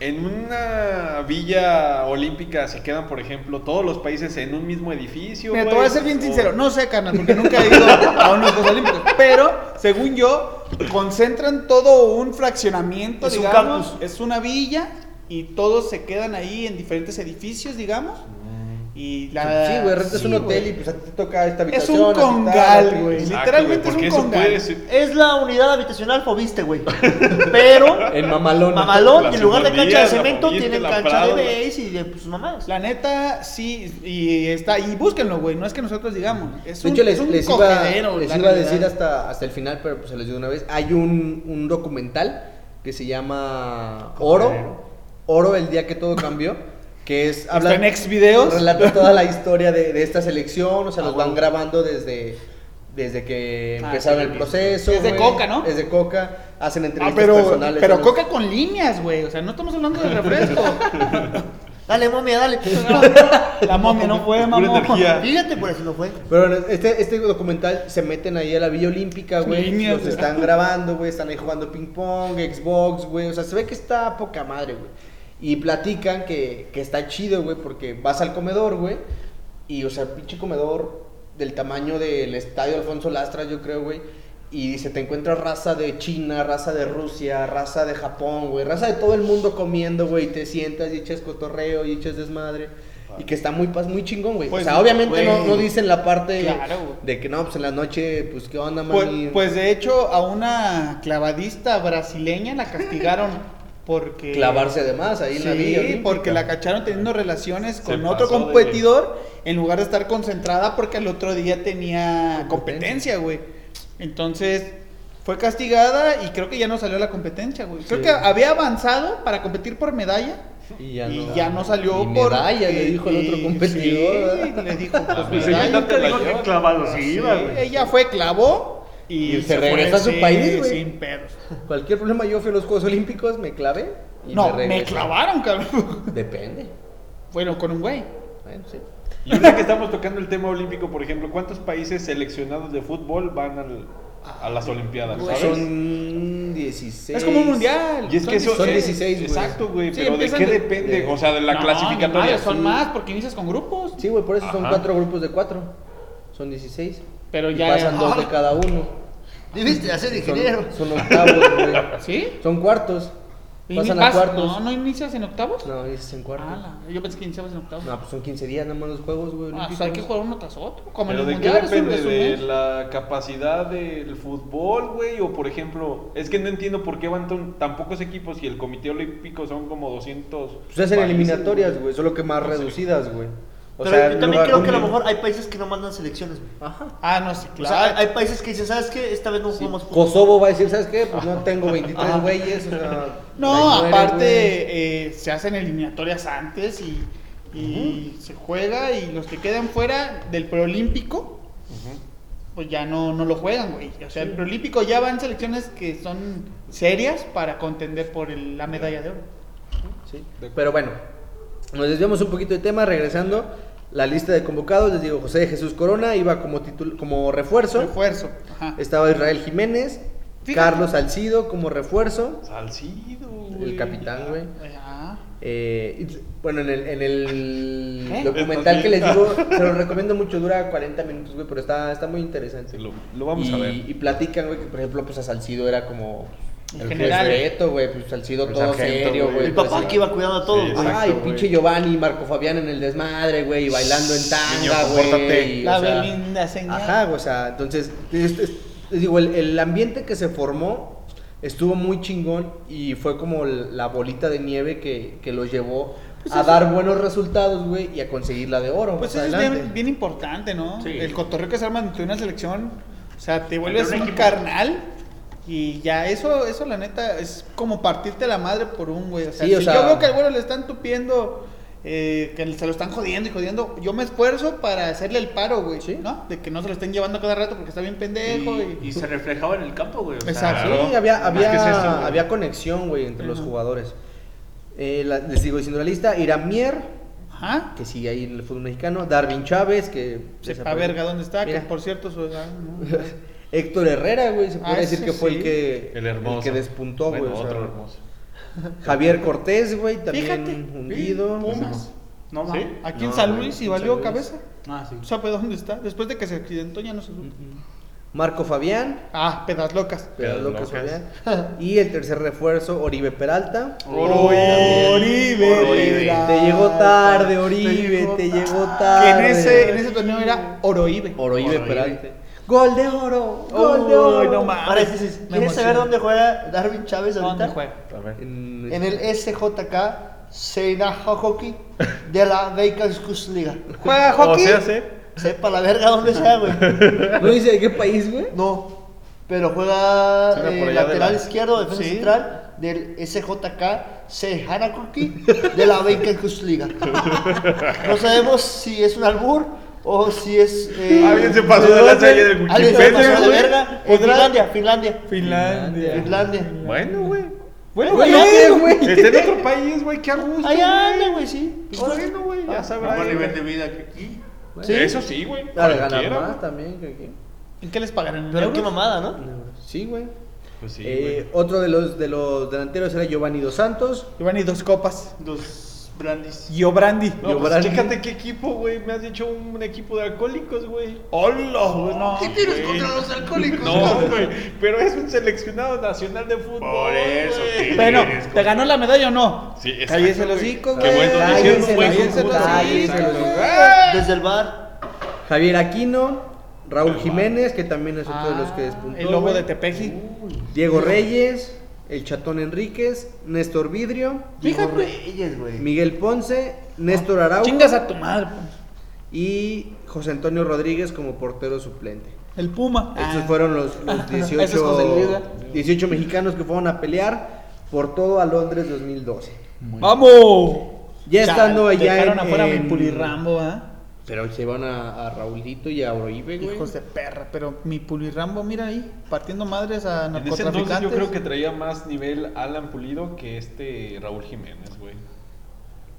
En una villa olímpica se quedan, por ejemplo, todos los países en un mismo edificio. Mira, te voy a ser bien O- sincero. No sé, carnal, porque nunca he ido a unos Juegos Olímpicos. Pero, según yo, concentran todo un fraccionamiento, Es un digamos. campus. es una villa y todos se quedan ahí en diferentes edificios, digamos. Y la. Sí, güey, rentas sí, un hotel güey. y pues a ti te toca esta Es habitación. un tal, a congal, güey. Literalmente es un congal. ser- Es la unidad habitacional Fobiste, güey. Pero, En mamalón. mamalón, y en lugar de cancha de cemento, Fobiste, tienen cancha Prado, de base y de sus mamás. La neta, sí, y está, y búsquenlo, güey, no es que nosotros digamos, es De un, hecho, les, es un les iba, les iba a decir hasta, hasta el final, pero pues se les dio una vez. Hay un, un documental que se llama Oro. Oro, el día que todo cambió. Que es. Está en Xvideos. Relata toda la historia de, de esta selección. O sea, Ah, los van grabando desde. Desde que Ah, empezaron sí, el proceso. Es de. Coca, ¿no? Es de Coca. Hacen Ah, entrevistas pero, personales. pero los- coca con líneas, güey, o sea, no estamos hablando de refresco. Dale, momia, dale. La momia no fue, energía. Fíjate, por eso no fue. Pero bueno, este, este documental se meten ahí a la Villa Olímpica, güey. Líneas, Los güey. están grabando, güey. Están ahí jugando ping pong, Xbox, güey. O sea, se ve que está poca madre, güey. Y platican que, que está chido, güey, porque vas al comedor, güey. Y, o sea, pinche comedor del tamaño del estadio Alfonso Lastra, yo creo, güey. Y dice, te encuentras raza de China, raza de Rusia, raza de Japón, güey. Raza de todo el mundo comiendo, güey. Y te sientas y echas cotorreo y echas desmadre. Y que está muy, muy chingón, güey. Pues, o sea, obviamente no, no dicen la parte Claro, de que no, pues en la noche, pues qué onda, Pues, mami. pues, de hecho, a una clavadista brasileña la castigaron porque... clavarse de más ahí en la Sí, villa. olímpica. porque la cacharon teniendo relaciones Se con otro de- competidor en lugar de estar concentrada porque al otro día tenía Competencia. güey. Entonces fue castigada y creo que ya no salió a la competencia, güey. Creo Sí. que había avanzado para competir por medalla Y ya y no, ya no salió Y por medalla, le dijo el otro competidor. Sí, le dijo, pues, Pues medalla. ella te digo que clavado sí Sí, iba, güey. ella fue clavó y, Y se fue, regresó a su sí, país, güey. Sin pedos. Cualquier problema, yo fui a los Juegos Olímpicos, me clavé. Y No, me, regresé. clavaron, cabrón. Depende. Bueno, con un güey. Bueno, sí. Y ahorita que estamos tocando el tema olímpico, por ejemplo, ¿cuántos países seleccionados de fútbol van al- a las Olimpiadas? ¿Sabes? Son 16. Es como un mundial. Y es que eso son es- 16, güey. Exacto, güey. Sí, pero ¿de qué de- depende? de- o sea, de la No, clasificatoria. madre, son Sí. más porque inicias con grupos. Sí, güey, por eso son cuatro grupos de cuatro. Son 16. Pero Y ya. pasan dos de Ah, cada uno. Debiste de hacer ingeniero. Son, son octavos, güey. ¿Sí? Son cuartos. ¿Y Pasan a cuartos. No, no inicias en octavos. No, dices en cuartos. Ah, la- yo pensé que iniciabas en octavos. No, pues son 15 días nada más los juegos, güey. Ah, olímpicos. pues hay que jugar uno tras otro. Como en Pero el ¿de qué mundial. es un- depende? ¿De la capacidad del fútbol, güey? O por ejemplo, es que no entiendo por qué van tan, tan pocos equipos y el Comité Olímpico son como 200. Pues hacen países, eliminatorias, güey, solo que más reducidas, güey. O Pero sea, yo también creo que a lo mejor hay países que no mandan selecciones. Ajá. Ah, no, sí, O claro. sea, hay, hay países que dicen, ¿sabes qué? Esta vez no Sí, jugamos fútbol. Kosovo va a decir, ¿sabes qué? Pues no tengo 23 Ajá. güeyes. o sea, No, aparte eh, se hacen eliminatorias antes y, y se juega y los que quedan fuera del preolímpico, pues ya no, no lo juegan, güey. O sea, el preolímpico ya van selecciones que son serias para contender por el- la medalla de oro. Sí. Pero bueno, nos desviamos un poquito de tema, regresando. La lista de convocados, les digo, José Jesús Corona iba como, como refuerzo. Refuerzo. Ajá. Estaba Israel Jiménez, Fíjate. Carlos Salcido como refuerzo. Salcido, güey. El capitán, güey. Eh, bueno, en el, en el ¿Qué? documental que les digo, se lo recomiendo mucho, dura 40 minutos, güey, pero está, está muy interesante. Lo, lo vamos y, a ver. Y platican, güey, que por ejemplo, pues a Salcido era como En El general. güey, pues Salcido El todo sargento, serio, güey. El papá que iba cuidando a todos, güey. Ay, pinche Giovanni y Marco Fabián en el desmadre, güey, y bailando en tanga, güey. La o sea, Belinda señal. Ajá, o sea, entonces, es- es- digo, el, el ambiente que se formó estuvo muy chingón y fue como la bolita de nieve que, que los llevó Pues a eso- dar buenos resultados, güey, y a conseguir la de oro. Pues eso es adelante. bien, bien importante, ¿no? Sí. El cotorreo que se arma entre una selección, o sea, te vuelves un un carnal y ya eso, eso la neta es como partirte la madre por un güey. O sea, Sí, o si sea- yo veo que al güey le están tupiendo, eh, que se lo están jodiendo y jodiendo, yo me esfuerzo para hacerle el paro, güey, Sí. ¿no? De que no se lo estén llevando cada rato porque está bien pendejo y... Y, y se reflejaba en el campo, güey. o sea, Exacto. Sí, Claro. había, había, es eso, había conexión, güey, entre los jugadores. Eh, la- les digo diciendo la lista, Irán Mier, Ajá. que sigue ahí en el fútbol mexicano, Darwin Chávez, que... Sepa verga dónde está, Mira. que por cierto su edad, ¿no? Héctor Herrera, güey, se Ah, puede decir ese que fue sí. el que, El hermoso. que despuntó, güey. Bueno, o sea, otro hermoso. Javier Cortés, güey, también Fíjate, hundido. Pumas. No, ¿Sí? Aquí en San Luis y valió Luis. cabeza. Ah, sí. ¿Sabe dónde está? Después de que se accidentó ya no se supo. Marco Fabián, Ah, pedas locas. Pero locas locas. Fabián. Y el tercer refuerzo, Oribe Peralta. Oribe, Oribe. Te llegó tarde, Te Oribe, te llegó Que tarde. en ese, en ese torneo era Oroibe. Oribe Oribe. Peralta. Gol de oro, gol de Uy, oro. no mames. Me ¿quieres saber dónde juega Darwin Chávez ahorita? ¿Dónde juega? A ver. En, En el SJK Seina Hockey de la Veikans Liga. ¿Juega O hockey? sea, sí. Sepa la verga dónde sea, güey. ¿No dice de qué país, güey? No, pero juega por eh, allá de lateral la- izquierdo, defensa Sí. central del SJK Sehanakuki de la Veikans Liga. No sabemos si es un albur o si es. eh, Alguien se pasó de lanza ahí en el Alguien se pasó de verga. Finlandia, Finlandia. Finlandia. Finlandia. Bueno, güey. Bueno, Güey, güey. Está en otro país, güey. Qué a gusto. Allá güey. anda, güey, sí. Pues bueno, güey. Ya sabrá. Mejor nivel de vida que aquí. Sí. Eso sí, güey. De ganar más también, que aquí. ¿En qué les pagarán? ¿En Pero qué mamada, ¿no? Sí, güey. Pues sí, Eh, otro de los, de los delanteros era Giovanni Dos Santos. Y dos copas. Dos brandis. Y Obrandi. No, pues chécate qué equipo, güey. Me has dicho un equipo de alcohólicos, güey. ¡Hola! güey, No, ¿Qué tienes güey. contra los alcohólicos? No, güey. Pero es un seleccionado nacional de fútbol. Por eso, güey. ¿qué Bueno, ¿te ganó la medalla o no? Sí, exacto, Cállese el güey. Qué bueno, Cállense los cállense los hocico. Desde el bar. Javier Aquino, Raúl Jiménez, que también es otro de los que Ah, despuntó. El lobo de Tepeji. Diego Reyes, el Chatón Enríquez, Néstor Vidrio, Diego Fíjate. Reyes, güey. Miguel Ponce, Néstor Araujo Chingas a tu madre. pues. y José Antonio Rodríguez como portero suplente. El Puma. Estos Ah. fueron los, los Ese es José Luis, 18, ¿verdad? 18 mexicanos que fueron a pelear por todo a Londres 2012. ¡Vamos! Ya estando allá Dejaron en- afuera a en- pulirrambo, ¿ah? Pero se van a, a Raulito y a Oroibe, güey. Hijos de perra, pero mi pulirrambo, mira ahí, partiendo madres a En ese narcotraficantes. entonces yo creo que traía más nivel Alan Pulido que este Raúl Jiménez, güey.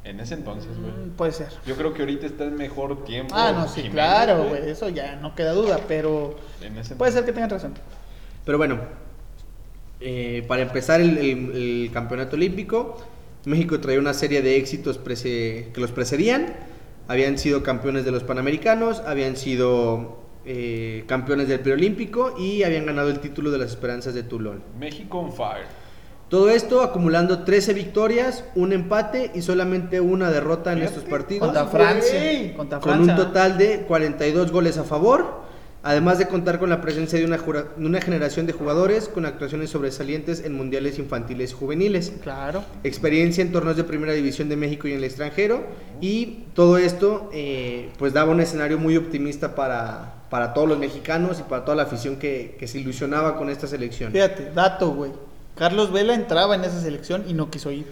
En ese entonces, güey. Mm, Puede ser. Yo creo que ahorita está en mejor tiempo. Ah, no, sí, Jiménez, claro, güey, eso ya no queda duda, pero En ese puede ser que tengan razón. Pero bueno, eh, para empezar el, el- el campeonato olímpico, México traía una serie de éxitos prece- que los precedían. Habían sido campeones de los Panamericanos, habían sido eh, campeones del preolímpico y habían ganado el título de las Esperanzas de Toulon. México on fire. Todo esto acumulando 13 victorias, un empate y solamente una derrota en estos partidos. Contra Francia, contra con un total de 42 goles a favor, además de contar con la presencia de una, jura- una generación de jugadores con actuaciones sobresalientes en mundiales infantiles y juveniles, Claro. experiencia en torneos de primera división de México y en el extranjero, y todo esto eh, pues daba un escenario muy optimista para, para todos los mexicanos y para toda la afición que, que se ilusionaba con esta selección. Fíjate, dato, güey. Carlos Vela entraba en esa selección y no quiso ir.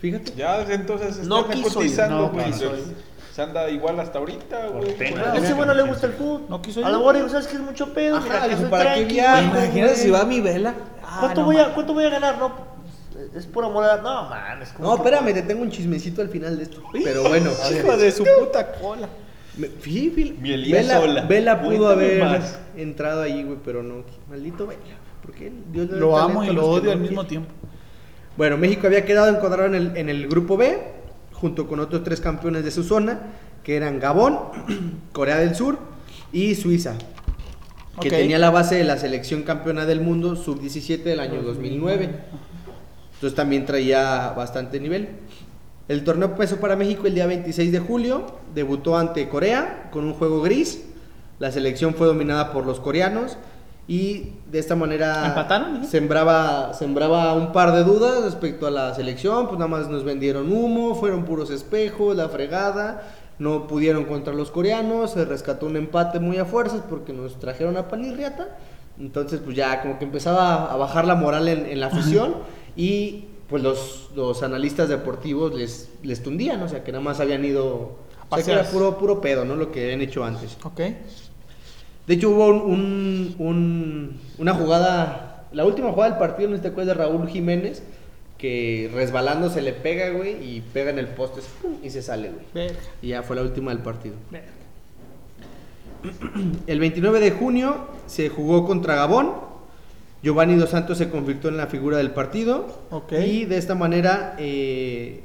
Fíjate. Ya desde entonces está No quiso ir, cotizando, no güey. quiso Pues, ir. Se anda igual hasta ahorita, güey. A ese bueno le gusta el fútbol. No quiso A ir. lo mejor digo, ¿sabes qué es mucho pedo? Ajá, Mira, dijo, ¿para qué viajo, güey. Imagínate si va mi Vela. Ah, ¿Cuánto, no voy a, mames. ¿Cuánto voy a ganar? No, pues, es por amor a... No, man, es como... No, espérame, te tengo un chismecito al final de esto. Pero bueno, Hijo de su puta cola. Vela, sola. Vela pudo Cuéntame haber más. entrado ahí, güey, pero no. Maldito Vela. Porque Dios Lo amo y a lo odio no al mismo tiempo. Bueno, México había quedado encuadrado en el, en el grupo B, junto con otros tres campeones de su zona, que eran Gabón, Corea del Sur y Suiza. que Ok. tenía la base de la selección campeona del mundo sub-17 del año 2009. Entonces también traía bastante nivel. El torneo empezó para México el día 26 de julio, debutó ante Corea con un juego gris. La selección fue dominada por los coreanos y de esta manera ¿Empataron, sembraba, sembraba un par de dudas respecto a la selección, pues nada más nos vendieron humo, fueron puros espejos, la fregada, no pudieron contra los coreanos, se rescató un empate muy a fuerzas porque nos trajeron a Panirriata, entonces pues ya como que empezaba a bajar la moral en, en la afición y pues los, los analistas deportivos les, les tundían, o sea que nada más habían ido, o sea que era puro, puro pedo, ¿no? Lo que habían hecho antes. Ok. De hecho, hubo un, un- un- una jugada, la última jugada del partido, no te acuerdas, de Raúl Jiménez, que resbalando se le pega, güey, y pega en el poste y se sale, güey. Verga, Y ya fue la última del partido. verga. El 29 de junio se jugó contra Gabón. Giovanni Dos Santos se convirtió en la figura del partido. Ok. Y de esta manera eh,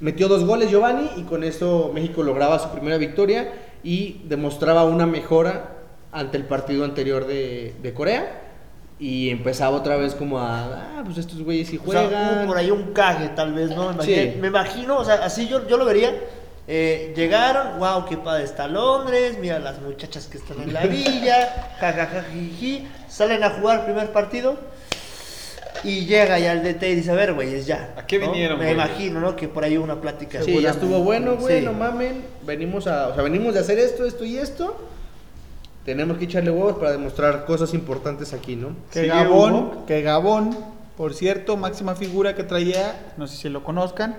metió dos goles Giovanni y con eso México lograba su primera victoria y demostraba una mejora ante el partido anterior de, de Corea. Y empezaba otra vez como a, ah, pues estos güeyes sí O sea, juegan. hubo por ahí un cague, tal vez, ¿no? Me imagino, Sí. me imagino, o sea, así yo, yo lo vería. Eh, llegaron, wow, qué padre está Londres, mira las muchachas que están en la villa, jajajajiji, salen a jugar el primer partido y llega ya el DT y dice, a ver, güeyes, ya. ¿A qué ¿no? vinieron, Me güey? imagino, ¿no? Que por ahí hubo una plática. Sí, ya estuvo bueno, güey, Sí. no mamen. Venimos a, o sea, venimos de hacer esto, esto y esto. Tenemos que echarle huevos para demostrar cosas importantes aquí, ¿no? Que Sí, Gabón, que Gabón, por cierto, máxima figura que traía, no sé si lo conozcan,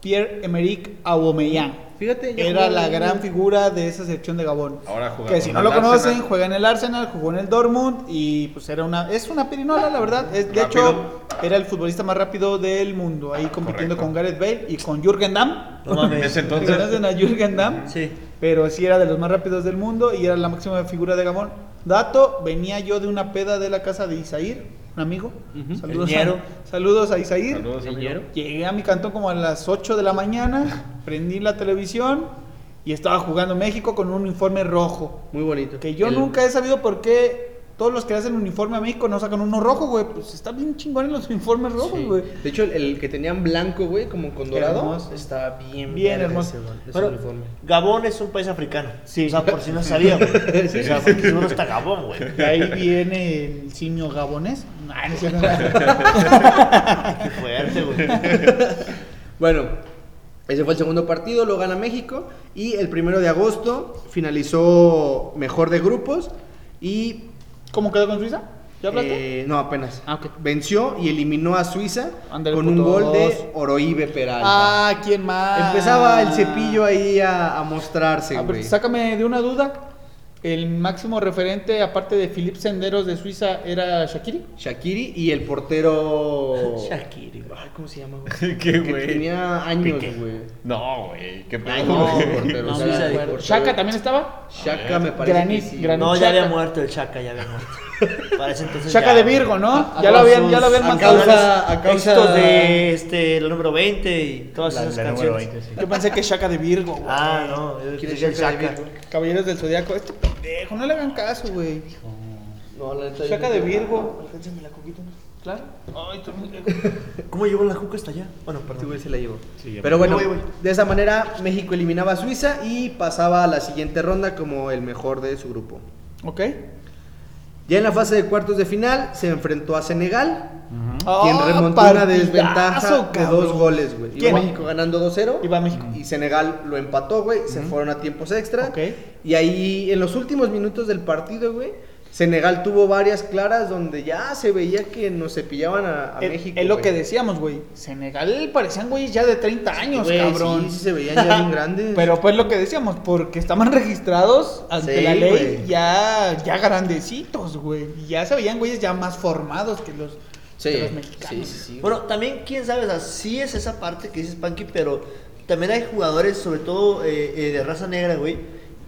Pierre-Emerick Aubameyang. Fíjate, ya Era la gran figura de esa selección de Gabón. Ahora juega Que si no lo conocen, Arsenal. juega en el Arsenal, jugó en el Dortmund y pues era una es una pirinola, la verdad. Es, de Rápido. hecho, era el futbolista más rápido del mundo, ahí compitiendo Correcto. con Gareth Bale y con Jürgen Damm. No mames. En ese entonces. ¿Conocen a Jürgen Damm? Sí. Pero sí era de los más rápidos del mundo y era la máxima figura de Gabón. Dato, venía yo de una peda de la casa de Isair, un amigo. Saludos, a, saludos a Isair. Saludos. Llegué a mi cantón como a las 8 de la mañana, prendí la televisión y estaba jugando México con un uniforme rojo. Muy bonito. Que yo El- nunca he sabido por qué todos los que hacen uniforme a México no sacan uno rojo, güey. Pues está bien chingón en los uniformes rojos, Sí. güey. De hecho, el, el que tenían blanco, güey, como con dorado, estaba bien, Bien hermoso. ese, Bueno, uniforme. Gabón es un país africano. Sí. O sea, por si no sabía, güey. O sea, porque seguro está Gabón, güey. De ahí viene el simio gabonés. Nah, no cierto. Qué fuerte, güey. Bueno, ese fue el segundo partido, lo gana México. Y el primero de agosto finalizó mejor de grupos y ¿Cómo quedó con Suiza? ¿Ya hablaste? Eh, no, apenas. Ah. Venció y eliminó a Suiza con un gol de Oroibe Peralta. ah, ¿quién más? Empezaba el cepillo ahí a, a mostrarse, A ver, güey. sácame de una duda. El máximo referente, aparte de Philippe Senderos de Suiza, era Shakiri. Shakiri y el portero. Shakiri. Ay, ¿cómo se llama, güey? ¿Qué, Que güey? tenía años, Piqué. güey. No, güey. ¿Qué pedo? Años no, portero. No, o sea, portero- ¿Shaka también estaba? Shaka me parece. Granit, que sí. Granit. No, ya había muerto el Chaca, ya había muerto. Para ese entonces Shaka ya, de. Virgo, ¿no? A- ya, lo a habían, sus- ya lo habían a matado. causa- a causa- de este, el número 20 y todas La- esas la canciones. 20, sí. Yo pensé que Shaka de Virgo. güey. Ah, no, yo ¿Quién es Shaka de Shaka. Virgo? Caballeros del Zodiaco. Este pendejo, no le hagan caso, güey. No, la neta. Yo- de Virgo. Alcánzame la coquita. Claro. Ay, ¿Cómo llegó la juca hasta allá? Bueno, Sí, perdón. güey, se la llevó. Sí, ya Pero bueno, Voy, voy. de esa manera México eliminaba a Suiza y pasaba a la siguiente ronda como el mejor de su grupo. Ok. Ya en la fase de cuartos de final se enfrentó a Senegal, Ah, quien remontó una desventaja de dos goles, güey. Iba México ganando 2-0 Iba México. y Senegal lo empató, güey. Se fueron a tiempos extra. Y ahí en los últimos minutos del partido, güey, Senegal tuvo varias claras donde ya se veía que nos cepillaban a, a México. es lo que decíamos, güey. Senegal parecían güeyes ya de 30 años, cabrón. Sí, sí se veían ya bien grandes. Pero pues lo que decíamos, porque estaban registrados ante Sí, la ley ya, ya grandecitos, güey. Ya se veían güeyes ya más formados que los, sí, que los sí, mexicanos. sí, sí. Bueno, también, quién sabe, o sea, sí es esa parte que dices, Panky, pero también hay jugadores, sobre todo eh, eh, de raza negra, güey,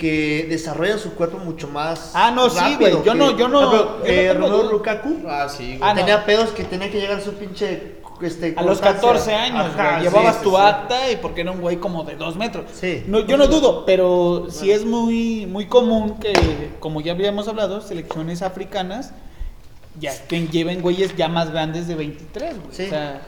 que desarrollan su cuerpo mucho más. Ah, no, sí, rápido güey, yo que- no- yo no- no eh, duda. Lukaku Ah, sí, güey. Ah, no. tenía pedos que tenía que llegar a su pinche este, A los constancia. 14 años, Ajá, güey, sí, llevabas sí, tu sí. acta y porque era un güey como de dos metros. Sí. No, yo no dudo, pero sí es muy, muy común que, como ya habíamos hablado, selecciones africanas ya que lleven güeyes ya más grandes de 23, güey. Sí. O sea,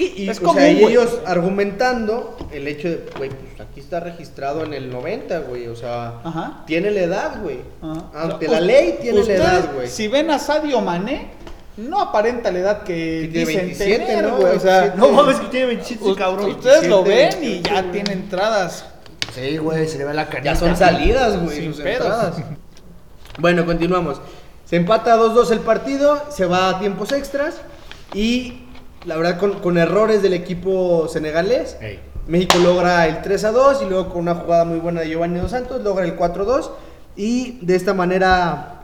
Sí, y, Es o común, sea, y güey. ellos argumentando el hecho de, güey, pues aquí está registrado en el 90, güey, o sea, Ajá. tiene la edad, güey. Ajá. Ante O sea, la ley tiene la edad, güey. Si ven a Sadio Mané, no aparenta la edad que Que tiene dicen 27, tener, ¿no? güey. O sea, 27. No mames que tiene 27 u- cabrón. ustedes lo 27, ven y 28, ya güey. tiene entradas. Sí, güey, se le ve la canita. Ya son salidas, güey, Sin sus pedos. entradas. Bueno, continuamos. Se empata 2-2 el partido, se va a tiempos extras y la verdad con, con errores del equipo senegalés. Ey. México logra el 3 a 2 y luego con una jugada muy buena de Giovanni Dos Santos logra el 4 a 2 y de esta manera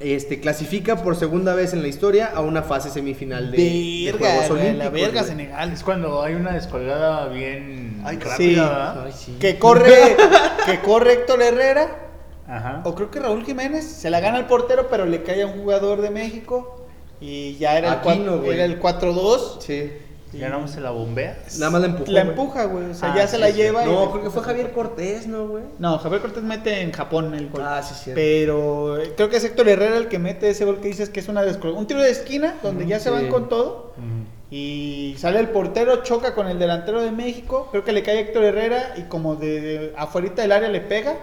este, clasifica por segunda vez en la historia a una fase semifinal de, de Verga, Juegos güey, Olímpicos. la verga. Senegal. Es cuando hay una descolgada bien Ay, rápida, sí. ¿verdad? Ay, sí. Que corre, que corre Héctor Herrera, Ajá. o creo que Raúl Jiménez, se la gana el portero, pero le cae a un jugador de México y ya era el, Aquino, cua- güey. era el 4-2. Sí. Ya no se la bombea. Nada más la empujó. La empuja, güey. O sea, Ah, ya se la sí. lleva. y- No, creo que fue Javier Cortés, ¿no, güey? No, Javier Cortés mete en Japón el gol. Ah, sí, sí. Pero eh, creo que es Héctor Herrera el que mete ese gol que dices que es una descol- un tiro de esquina donde ya se van con todo. Y sale el portero, choca con el delantero de México. Creo que le cae a Héctor Herrera y como de, de afuerita del área le pega.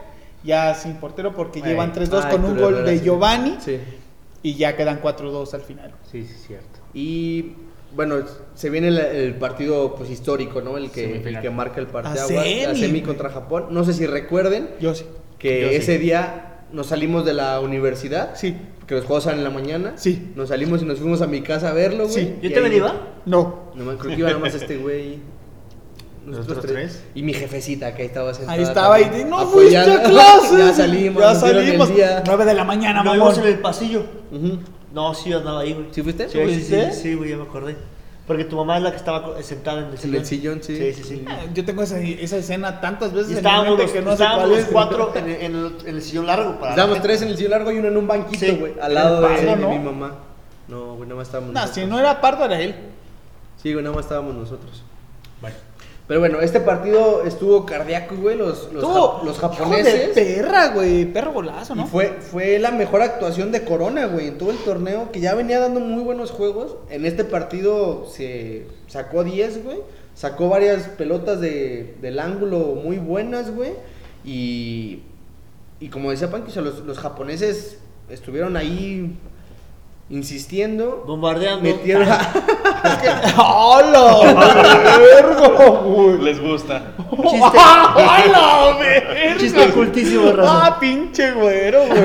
Ya sin portero porque llevan 3-2 Ah, con un gol Herrera, de sí. Giovanni. Sí. Y ya quedan 4-2 al final. Sí, sí, cierto. Y bueno, se viene el, el partido pues histórico, ¿no? El que, el que marca el A parteaguas, la semi contra Japón. No sé si recuerden Yo sí. que Yo sí. ese día nos salimos de la universidad, Sí. que los juegos salen en la mañana. Sí. Nos salimos y nos fuimos a mi casa a verlo, güey. Sí. ¿Yo también ahí- iba? No. No, me- creo que iba nada más este güey. ¿Nosotros tres? Y mi jefecita que ahí estaba sentada. Ahí estaba y no fuiste a clase. ya salimos. Ya nos salimos. 9 de la mañana, Nos mamón. vimos en el pasillo. No, sí, yo andaba ahí, güey. ¿Sí fuiste? Sí, sí, sí, sí, güey, ya me acordé. Porque tu mamá es la que estaba sentada en el sillón. En el sillón, sí. Sí, sí, sí. Ah, Yo tengo esa, esa escena tantas veces Y en mi estábamos mente los, que no sé estábamos los cuatro en, el- en el, en el sillón largo. Para Estábamos tres en el sillón largo y uno en un banquito, Sí. güey. Al lado de, mi mamá. No, güey, nada más estábamos No, nosotros. si no era pardo era él. Sí, güey, nada más estábamos nosotros. Pero bueno, este partido estuvo cardíaco, güey. Los, los, ja- los hijo de japoneses. perra, güey. Perro golazo, Y ¿no? fue, fue la mejor actuación de Corona, güey, en todo el torneo, que ya venía dando muy buenos juegos. En este partido se sacó 10, güey. Sacó varias pelotas de, del ángulo muy buenas, güey. Y, y como decía Panky, los, los japoneses estuvieron ahí insistiendo. Bombardeando. Metieron ¡Hola! ¡Verga, güey! Les gusta. Chiste. ¡Hola, verga! Chiste cultísimo, raza. Ah, pinche güero, güey.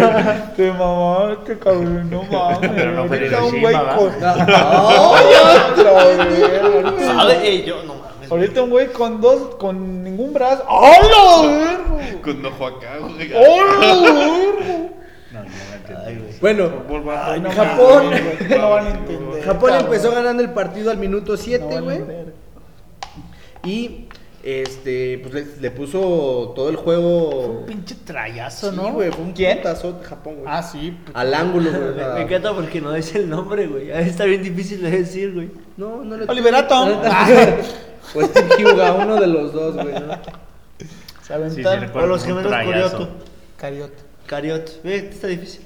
Te mamá, qué cabrón, no mames. Pero no fue Ahorita un güey con. ¡Ay, Otra ¿Sabe? Eh, yo, no mames. Ahorita un güey con dos, con ningún brazo. ¡Hola, verga! Con ojo acá, güey. ¡Hola, verga! Me. Bueno, Volvamos. Ay, no Japón. mames, güey, no van a entender. Japón cabrón. empezó ganando el partido al minuto No 7, van a güey. Y este, pues le, le puso todo el juego. Un pinche trayazo, Sí, ¿no? güey, fue un ¿Quién? putazo de Japón, güey. Ah, sí. Al ángulo, güey. sea, Me encanta porque no dice el nombre, güey. Ah, Está bien difícil de decir, güey. No, no le. Oliverato. Pues Steve Hyuga, uno de los dos, güey. ¿no? Se Sí, sí, aventan. recuerdo. O los gemelos trayazo. Corioto. Cariot. Ve, está difícil.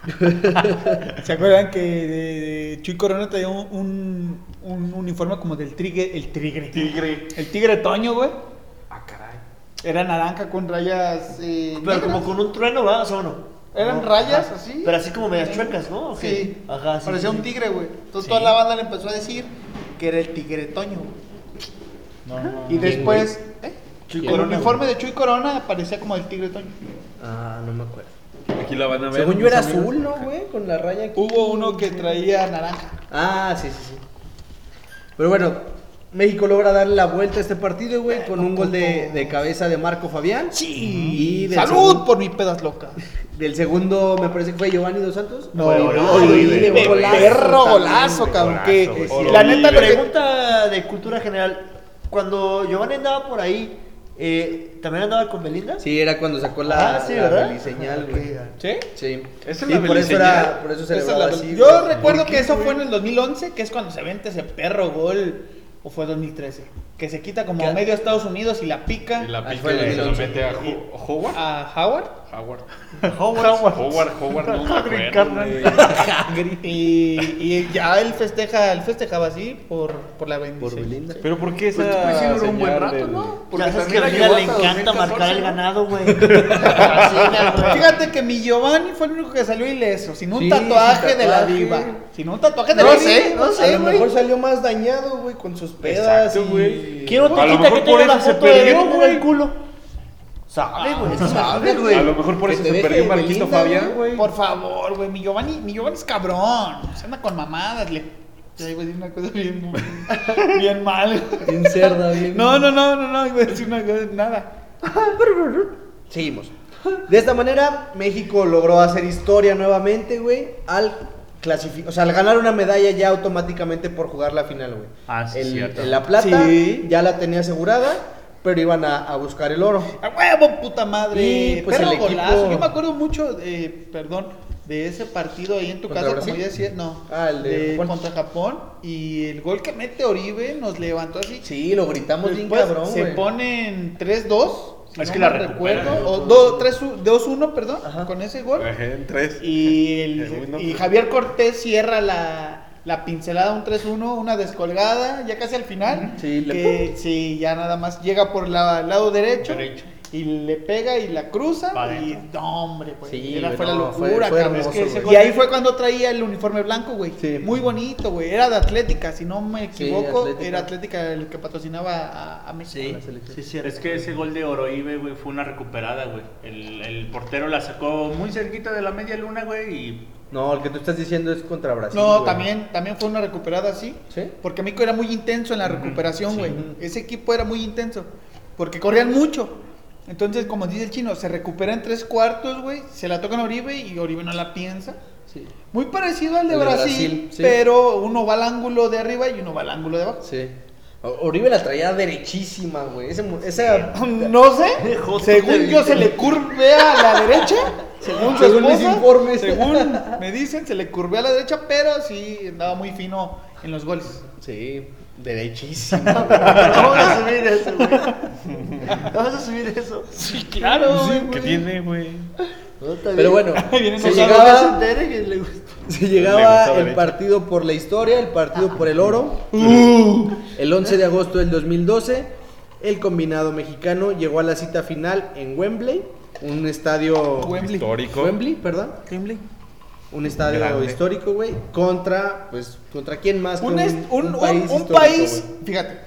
¿Se acuerdan que de, de Chuy Corona traía un, un, un uniforme como del tigre? El tigre. Tigre. El tigre Toño, güey. Ah, caray. Era naranja con rayas. eh, Pero negras. como con un trueno, ¿verdad? ¿O sea, no? Eran No, rayas ajá. así. Pero así como medias chuecas, ¿no? Sí. Ajá, sí. Parecía sí, un tigre, güey. Entonces Sí. toda la banda le empezó a decir que era el tigre Toño, güey. No, no. Y después. ¿eh? Chuy el Corona, uniforme de Chuy Corona parecía como el tigre Toño. Ah, no me acuerdo. Aquí la van a ver. Según yo era amigos. azul, ¿no, güey? Con la raya aquí. Hubo uno que traía naranja. Ah, sí, sí, sí. Pero bueno, México logra darle la vuelta a este partido, güey, con un gol de, de cabeza de Marco Fabián. Y del ¡Salud segundo- por mis pedas locas! Del segundo, me parece que fue Giovanni Dos Santos. No, golazo perro golazo, cabrón. golazo, Que güey. la neta. Pregunta de cultura general. Cuando Giovanni andaba por ahí, Eh, ¿También andaba con Belinda? Sí, era cuando sacó la, Ah, sí, la ¿verdad? beliseñal, Ok, güey. ¿Sí? Sí. ¿Esa es Sí, la por eso era, por eso celebraba la- así. yo güey. recuerdo ¿Por qué, que eso fue en el 2011, que es cuando se vente ese perro gol, o fue 2013, que se quita como ¿Qué? medio a Estados Unidos y la pica Y la Ah, pica y se lo 2011. mete a Ho- Howard. a Howard. Howard. Howard. Howard, Howard, no me acuerdo. Y, y ya él festeja, él festejaba así por, por la bendición. Por Belinda. Pero ¿por qué esa Pues, pues sí duró un buen rato, del- ¿no? Ya sabes que a Belinda le encanta 2014, marcar el ¿no? ganado, güey. Fíjate que mi Giovanni fue el único que salió ileso, sin un Sí, tatuaje sin de la diva. Sin un tatuaje de No la diva. no A sé, lo güey. mejor salió más dañado, güey, con sus pedas Exacto, y... güey. ¿Quién no te A lo quita mejor que por tenga la eso se foto de perdió, Belinda en güey. el culo? Sabe, güey. sabe, Sabe, güey. A lo mejor por eso te se perdió Marquito Fabián, güey. Por favor, güey, mi Giovanni, mi Giovanni es cabrón. Se anda con mamadas, le. Te iba a decir una cosa bien, bien mal. Bien cerda, bien... No, no, no, no, no, iba a decir una cosa, nada. Seguimos. De esta manera, México logró hacer historia nuevamente, güey, al clasificar, o sea, al ganar una medalla ya automáticamente por jugar la final, güey. Ah, sí, El- cierto. La plata Sí. ya la tenía asegurada, pero iban a, a buscar el oro. ¡A huevo, puta madre! Y, pues, Perro el equipo- golazo. Yo me acuerdo mucho, de, perdón, de ese partido ahí en tu ¿Contra casa, Brasil? como ya decía, no. Ah, el de Japón. contra Japón. Y el gol que mete Oribe nos levantó así. Sí, lo gritamos bien Después cabrón, se güey. ponen 3-2. Si Es no que la recuerdo. O do- tres u- 2-1, perdón, Ajá. con ese gol. Ajá, en tres. Y, el- Segundo. y Javier Cortés cierra la, la pincelada, un 3-1, una descolgada, ya casi al final. Sí, le- que, sí, ya nada más llega por la- el lado derecho, Derecho. y le pega y la cruza. Y no, hombre, pues. Sí, era- fue la no, locura, fue cabrón. hermoso, Es que ese güey. gol- y ahí fue cuando traía el uniforme blanco, güey. Sí. Muy bonito, güey. Era de Atlética, si no me Sí, equivoco. Atlética. era Atlética el que patrocinaba a, a México. Sí, la selección. sí, cierto. Es que ese gol de Oroibe, güey, fue una recuperada, güey. El, el portero la sacó muy cerquita de la media luna, güey, y No, el que tú estás diciendo es contra Brasil. No, güey. también, también fue una recuperada así. ¿Sí? Porque México era muy intenso en la recuperación, sí. güey. Ese equipo era muy intenso. Porque corrían mucho. Entonces, como dice el chino, se recupera en tres cuartos, güey. Se la tocan a Oribe y Oribe no la piensa. Sí. Muy parecido al de, El de Brasil, Brasil, sí. pero uno va al ángulo de arriba y uno va al ángulo de abajo. Sí. Oribe la traía derechísima, güey. Ese, esa... No sé, según yo se le curvea a la derecha, según su Según mis informes. según me dicen, se le curvea a la derecha, pero sí andaba muy fino en los goles. Sí, derechísima. Vamos a subir eso, güey. Vamos a subir eso. Sí, claro, güey. ¿Qué tiene, güey? No, Pero bueno, se llegaba, se entere que le gusta. se Le llegaba gustó el partido por la historia, el partido por el oro. Uh. El 11 de agosto del 2012, el combinado mexicano llegó a la cita final en Wembley, un estadio Wembley. Histórico. Wembley, perdón, Wembley. Un estadio Grande. histórico, güey, contra pues contra quién más que Un, un- un- un histórico, país, fíjate,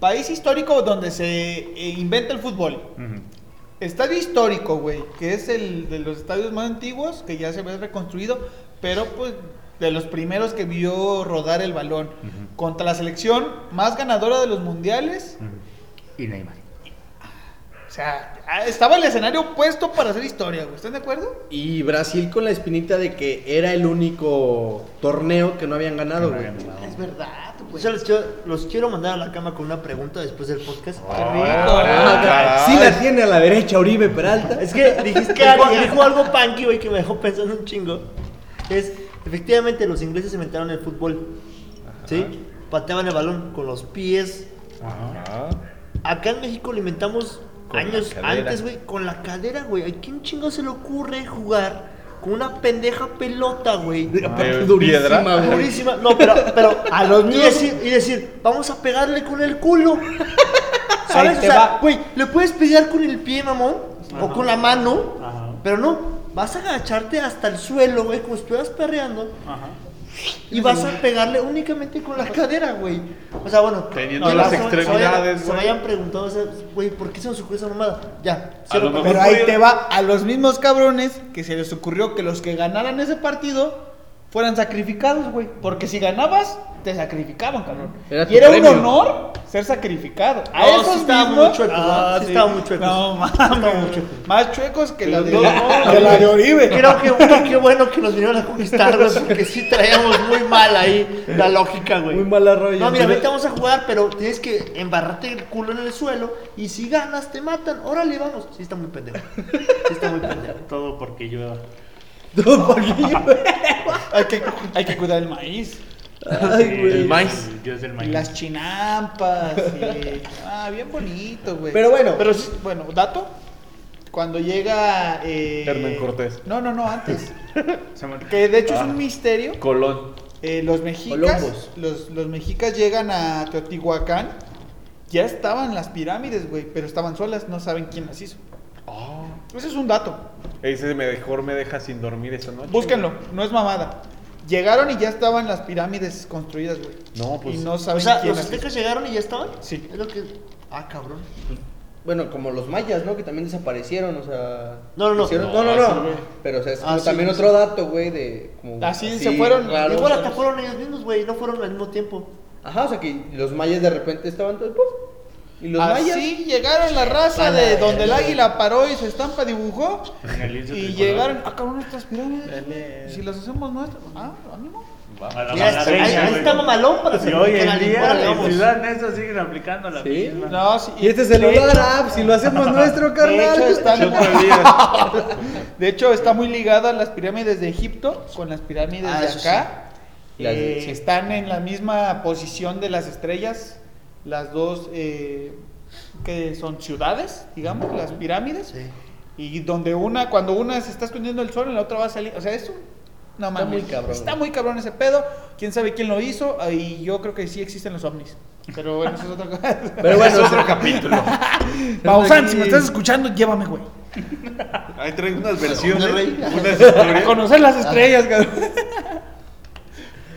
país histórico donde se eh, inventa el fútbol. Estadio histórico, güey, que es el de los estadios más antiguos, que ya se ve reconstruido, pero pues de los primeros que vio rodar el balón. Contra la selección más ganadora de los mundiales. y Neymar. O sea, ah, estaba el escenario puesto para hacer historia, güey. ¿Están de acuerdo? Y Brasil con la espinita de que era el único torneo que no habían ganado, güey. Es verdad, güey. Yo les quiero, los quiero mandar a la cama con una pregunta después del podcast. Ah, sí la tiene a la derecha Oribe Peralta. Es que dijiste que dijo, dijo algo punky, güey, que me dejó pensando un chingo. Es, efectivamente, los ingleses inventaron el fútbol. ¿Sí? Pateaban el balón con los pies. Ajá. Acá en México lo inventamos Con años antes, güey, con la cadera, güey. ¿A quién chingo se le ocurre jugar con una pendeja pelota, güey? Aparte, ¿De durísima, piedra? güey. Durísima. No, pero, pero a los niños decir, y decir, vamos a pegarle con el culo. ¿Sabes? O sea, güey, le puedes pegar con el pie, mamón, o con la mano, Ajá. pero no, vas a agacharte hasta el suelo, güey, como si estuvieras perreando, Ajá. Y vas a pegarle únicamente con la cadera, güey. O sea, bueno, Teniendo que las se- se vayan- extremidades, Se vayan preguntando, o sea, güey, ¿por qué se nos ocurrió esa mamada? Ya, Pero ahí te va a los mismos cabrones que se les ocurrió que los que ganaran ese partido fueran sacrificados, güey. Porque si ganabas, te sacrificaban, cabrón. Era y era premio. un honor ser sacrificado. A No, esos sí estaba mismos- muy chuecos, ¿no? Sí estaba muy chuecos. No, mames. Más chuecos que la de, no, que la de Oribe. Creo que bueno, qué bueno que nos vinieron a conquistar, güey, porque sí traíamos muy mal ahí la lógica, güey. Muy mal arroyo. No, mira, ahorita vamos a jugar, pero tienes que embarrarte el culo en el suelo y si ganas te matan. Órale, vamos. Sí está muy pendejo. Sí está muy pendejo. Todo porque Hay que, hay que cuidar el maíz. Ay, güey. El maíz. El dios del Y maíz. las chinampas. y- Ah, bien bonito, güey. Pero bueno. Pero sí, bueno, dato. Cuando llega. Eh... Hernán Cortés. No, no, no, antes. Se me- Que de hecho es Ah. un misterio. Colón. Eh, los mexicas. Colombos. Los, los mexicas llegan a Teotihuacán. Ya estaban las pirámides, güey. Pero estaban solas, no saben quién las hizo. Oh. Ese es un dato. Ese mejor me deja sin dormir esa noche. Búsquenlo, no es mamada. Llegaron y ya estaban las pirámides construidas, güey. No, pues- Y no O saben sea, quién los las hizo. aztecas llegaron y ya estaban. Sí. Es lo que. Ah, cabrón. Bueno, como los mayas, ¿no? Que también desaparecieron, o sea... No, no, no. hicieron- No, no, no. Pero, o sea, es Ah, como también sí. otro dato, güey, de... Como Así se fueron, raro, Igual hasta fueron ellos mismos, güey. No fueron al mismo tiempo. Ajá, o sea, que los mayas de repente estaban todos... ¡puf! Y los mayas... Así llegaron la raza de donde el águila paró y su estampa dibujó. En el lienzo Y tricolor. llegaron, ah, cabrón, estas pirámides. Dale. Si las hacemos nuestras, ah, ánimo. A la Mira, ahí, malareña, ahí güey. está mamalón para Y hacer hoy en día en. Ciudad Neza siguen aplicando la Sí. misma. No, sí, Y este de celular, ah, si lo hacemos nuestro, De carnal. hecho, están- el día. de hecho, está muy ligado a las pirámides de Egipto con las pirámides Ah, de eso acá. Las de- Eh, sí. Están en la misma posición de las estrellas, las dos eh, que son ciudades, digamos, las pirámides. Sí. Y donde una, cuando una se está escondiendo el sol, en la otra va a salir. O sea, es un. No Está mames. muy cabrón. Está muy cabrón ese pedo. Quién sabe quién lo hizo. Y yo creo que sí existen los ovnis. Pero bueno, eso es otra cosa. Pero bueno, es otro capítulo. Maussan, si me estás escuchando, llévame, güey. Ahí traigo unas versiones. Unas historias. Conocer las estrellas, cabrón.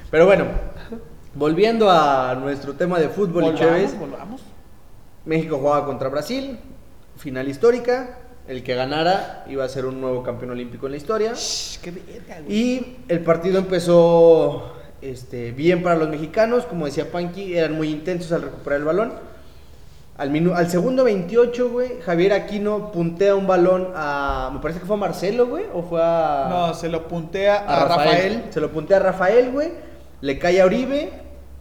Pero bueno, volviendo a nuestro tema de fútbol y Volvamos, chéves, volvamos. México jugaba contra Brasil, final histórica, el que ganara iba a ser un nuevo campeón olímpico en la historia. Shh, qué güey. Y el partido empezó este, bien para los mexicanos, como decía Panky, eran muy intensos al recuperar el balón. Al, minu- al segundo 28, güey, Javier Aquino puntea un balón a. Me parece que fue a Marcelo, güey, o fue a. No, se lo puntea a, Rafael. Se lo puntea a Rafael, güey. Le cae a Uribe,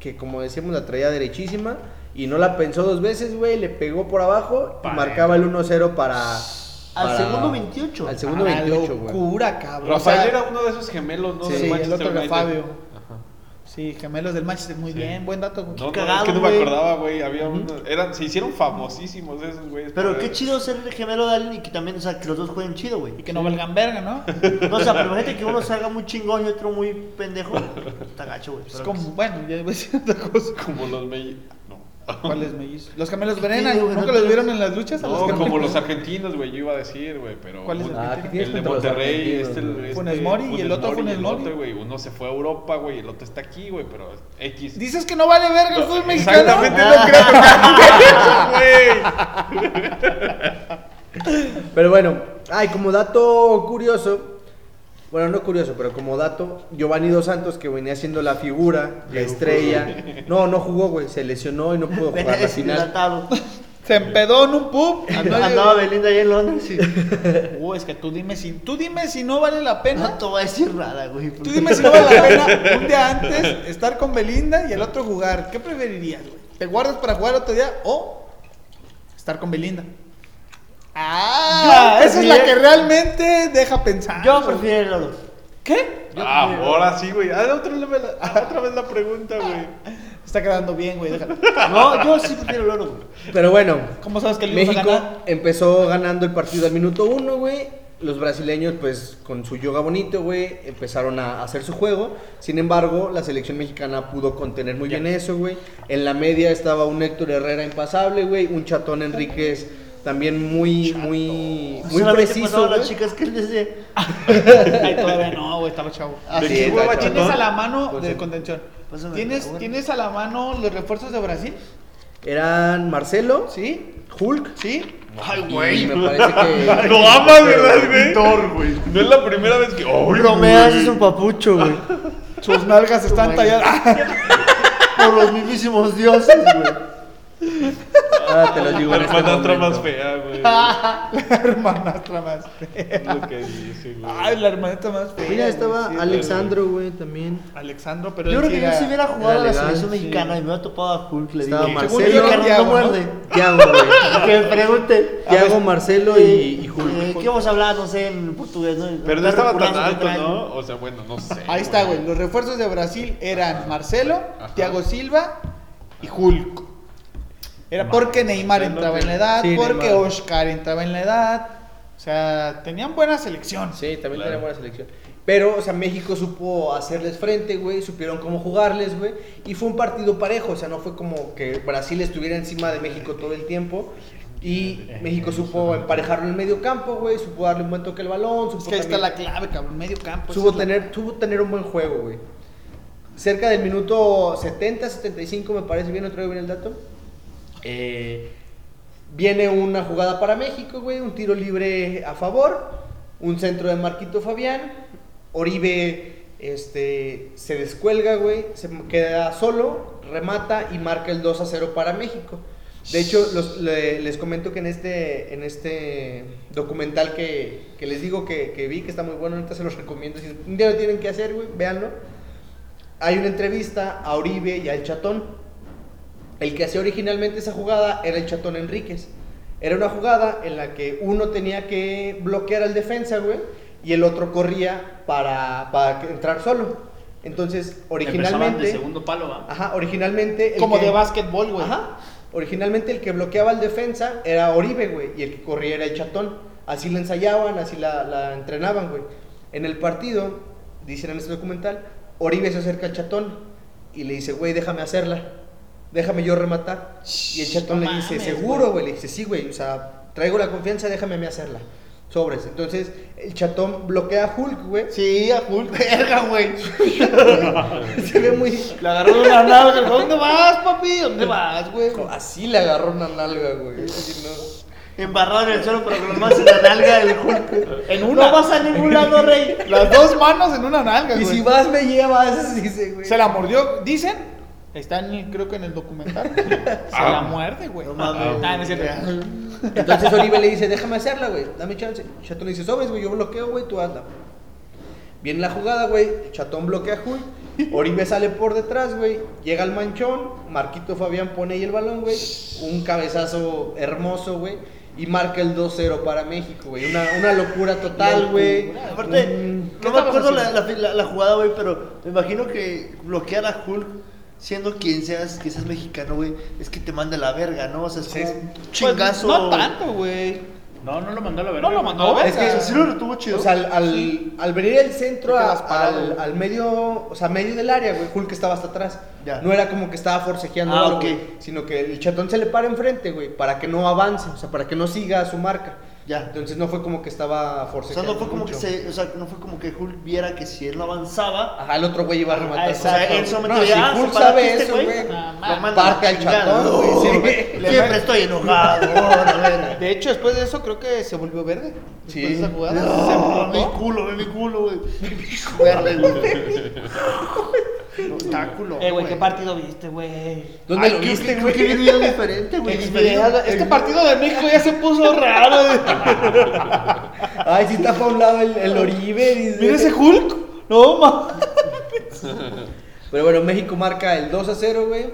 que como decíamos la traía derechísima. Y no la pensó dos veces, güey. Le pegó por abajo y marcaba el 1-0 para. Al para- segundo 28. Al segundo Ah, 28, güey. locura, cabrón. Rafael O sea, era uno de esos gemelos, ¿no? Sí, Del el otro era. Fabio. Sí, gemelos del Manchester, muy bien, buen dato, güey. No, no, cagado, es que no me güey. acordaba, güey. Había uno- eran, se hicieron famosísimos esos, güeyes. Pero qué chido ser el gemelo de alguien y que también, o sea, que los dos jueguen chido, güey. Y que no valgan verga, ¿no? No, o sea, pero imagínate que uno salga muy chingón y otro muy pendejo. Está gacho, güey. Es como, bueno, ya iba a decir otra cosa. Como los me... ¿Cuáles mellizos? Los gemelos Brennan, ¿nunca no los vieron en las luchas? a los No, como los argentinos, güey, yo iba a decir, güey, pero... ¿Cuál es el Ah, ¿qué que tienes El de Monterrey, este, este... Funes Mori y el otro Funes Mori. otro, güey. Uno se fue a Europa, güey, y el otro está aquí, güey, pero X. ¿Dices que no vale verga el No, fútbol mexicano? Exactamente, no creo que güey. Pero bueno, ay, como dato curioso, bueno, no curioso, pero como dato, Giovanni Dos Santos, que venía siendo la figura, la estrella, no, no jugó, güey, se lesionó y no pudo jugar la final. Se empedó en un pub. Andaba, andaba Belinda ahí en Londres y Uh, es que tú dime si, tú dime si no vale la no pena. te voy a decir nada, güey. Tú dime si no vale la pena un día antes estar con Belinda y el otro jugar. ¿Qué preferirías, güey? ¿Te guardas para jugar otro día o estar con Belinda? Ah, Yo esa es la que realmente deja pensar. Yo prefiero los dos. ¿Qué? Ah, ahora sí, güey. Ah, otra, vez la- otra vez la pregunta, güey. Está quedando bien, güey. déjalo. No, yo sí prefiero el oro, güey. Pero bueno, ¿Cómo sabes que le ibas a México ganar? empezó ganando el partido al minuto uno, güey. Los brasileños, pues, con su yoga bonito, güey, empezaron a hacer su juego. Sin embargo, la selección mexicana pudo contener muy bien eso, güey. En la media estaba un Héctor Herrera impasable, güey. Un Chatón Enríquez también muy, muy, muy Solamente preciso, las güey. chicas que él decía. Ay, todavía no, güey, estaba chavo. ¿De sí, qué está jugaba chavo. ¿Tienes a la mano Pues de contención? Pásame ¿Tienes. ¿Tienes a la mano los refuerzos de Brasil? Eran Marcelo, ¿Sí? Hulk. ¿Sí? Ay, Y me parece que. Lo amas, ¿verdad, güey? No es la primera vez que. ¡Oh, Bromeas es un papucho, güey. Sus nalgas están Güey. talladas. Por los mismísimos dioses, güey. Ahora te lo digo La este hermanastra momento. más fea, güey. La hermanastra más fea. Es lo que dice, güey. Ay, la hermanita más fea. Mira, estaba sí, Alexandro, güey, también. Alexandro, pero Yo creo que yo si hubiera jugado a la selección sí. mexicana y me hubiera topado a Hulk, le digo, Estaba según Marcelo. Thiago, no muerde. Tiago, güey. Que me pregunte. Tiago, Marcelo y, y Hulk. Eh, ¿Qué vamos a hablar? No sé, en portugués, ¿no? Pero no estaba tan alto. ¿no? O sea, bueno, no sé. Ahí está, güey. Los refuerzos de Brasil eran Marcelo, Ajá. Thiago Silva y Hulk. Era porque Neymar entraba en la edad, Sí, porque Neymar. Oscar entraba en la edad. O sea, tenían buena selección. Sí, también Claro. tenía buena selección. Pero, o sea, México supo hacerles frente, güey, supieron cómo jugarles, güey, y fue un partido parejo, o sea, no fue como que Brasil estuviera encima de México todo el tiempo. Y México supo emparejarlo en el medio campo, güey, supo darle un buen toque al balón, supo Es que ahí está la clave, cabrón. Medio campo. Supo tener, tuvo tener un buen juego, güey. Cerca del minuto 70, 75, me parece bien, no traigo bien el dato. Eh, viene una jugada para México, güey, un tiro libre a favor, un centro de Marquito Fabián, Oribe este, se descuelga, güey, se queda solo, remata y marca el 2 a 0 para México. De hecho, les comento que en este, en este documental que, que les digo que, que vi, que está muy bueno, ahorita se los recomiendo. Si un día lo tienen que hacer, güey, véanlo. Hay una entrevista a Oribe y al Chatón. El que hacía originalmente esa jugada era el Chatón Enríquez. Era una jugada en la que uno tenía que bloquear al defensa, güey, y el otro corría para, para entrar solo. Entonces, Empezaban de originalmente... segundo palo, ¿va? Ajá, originalmente... el Como que- de básquetbol, güey. Ajá. Originalmente el que bloqueaba al defensa era Oribe, güey, y el que corría era el Chatón. Así la ensayaban, así la, la entrenaban, güey. En el partido, dicen en este documental, Oribe se acerca al Chatón y le dice, güey, déjame hacerla, déjame yo rematar. Y el Chatón le dice, seguro, güey. le dice, sí, güey, o sea, traigo la confianza, déjame a mí hacerla. Sobres. Entonces, el Chatón bloquea a Hulk, güey. Sí, a Hulk, verga, güey. Se ve muy... Le agarró una nalga. ¿Dónde vas, papi? ¿Dónde vas, güey? Así le agarró una nalga, güey. Así no. Embarrado en el suelo, pero con más en la nalga del Hulk. En una. No vas a ningún lado, rey. Las dos manos en una nalga, Y güey. si vas, me llevas, dice, güey. Se la mordió, dicen. Está en, el- creo que en el documental. Se la muerde, güey. No mames. Ah, no es cierto. Entonces Oribe le dice, déjame hacerla, güey, dame chance. Chatón le dice, sobres, güey, yo bloqueo, güey, tú hazla. Viene la jugada, güey, Chatón bloquea a Hulk, Oribe sale por detrás, güey, llega al manchón, Marquito Fabián pone ahí el balón, güey, un cabezazo hermoso, güey, y marca el 2-0 para México, güey. Una, una locura total, güey. Aparte, Un- no me acuerdo la, la, la- la jugada, güey, pero me imagino que bloquear a Hulk, siendo quien seas, que seas mexicano, güey, es que te manda la verga, ¿no? O sea, es como un chingazo. Pues, no tanto, güey. No, no lo mandó a la verga. No lo mandó a la Es verga. que O sea, sí lo retuvo chido. O sea, al, al, al venir el centro a- al, al medio, o sea, medio del área, güey, Hulk estaba hasta atrás. Ya. No era como que estaba forcejeando, Ah, algo, ok. güey, sino que el chatón se le para enfrente, güey, para que no avance, o sea, para que no siga su marca. Ya. Entonces no fue como que estaba O sea, no fue como que se, o sea, no fue como que Hulk viera que si él no avanzaba, Ajá, el otro güey iba a rematar. Ah, o sea, él solamente No, si ah, Hulk se sabe este eso, güey, Ah, parte al chatón, güey, No, sí. güey. Siempre estoy enojado. De hecho, después de eso creo que se volvió verde. Después Sí. de esa jugada. se No, mi volvió culo, ve mi culo, güey. Verde, güey. No, Está culo. Eh, güey, ¿qué partido viste, güey? ¿Dónde Ay, lo viste, güey? Qué video diferente, güey. Este partido de México ya se puso raro. Ay, sí está para un lado el, el Oribe. dice. Mira ese Hulk. No, ma. Pero bueno, México marca el 2 a 0, güey.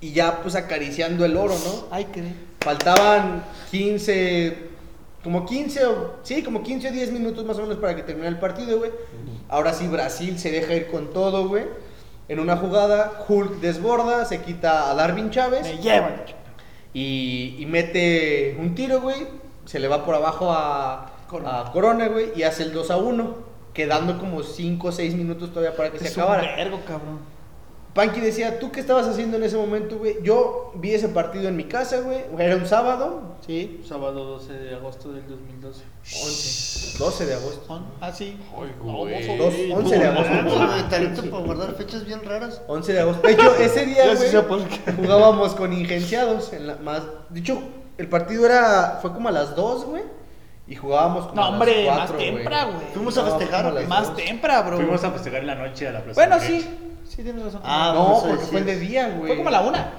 Y ya pues acariciando el oro, ¿no? Ay, qué. Faltaban 15, como 15 o, sí, como 15 o 10 minutos más o menos para que termine el partido, güey. Ahora sí, Brasil se deja ir con todo, güey. En una jugada, Hulk desborda, se quita a Darwin Chávez Me llevan. y, y mete un tiro, güey. Se le va por abajo a Corona. a Corona, güey, y hace el 2 a 1, quedando como 5 o 6 minutos todavía para que se un acabara. vergo, cabrón. Panky decía, ¿tú qué estabas haciendo en ese momento, güey? Yo vi ese partido en mi casa, güey. Era un sábado. Sí. Sábado 12 de agosto del 2012. 11. 12 de agosto. Son así. Ay, güey. Dos, 11 de agosto. Ah, güey, talento para guardar fechas bien raras. 11 de agosto. De hecho, ese día, sí güey, jugábamos con ingenciados. En la, más, de hecho, el partido era, fue como a las 2, güey. Y jugábamos como No, a las hombre, más cuatro, güey. tempra, güey. Fuimos a festejar, como a las Más dos. tempra, bro. Fuimos a festejar en la noche a la plaza. Bueno, sí. Sí, tienes razón. Ah, No, a porque fue de día, güey. Fue como a la una.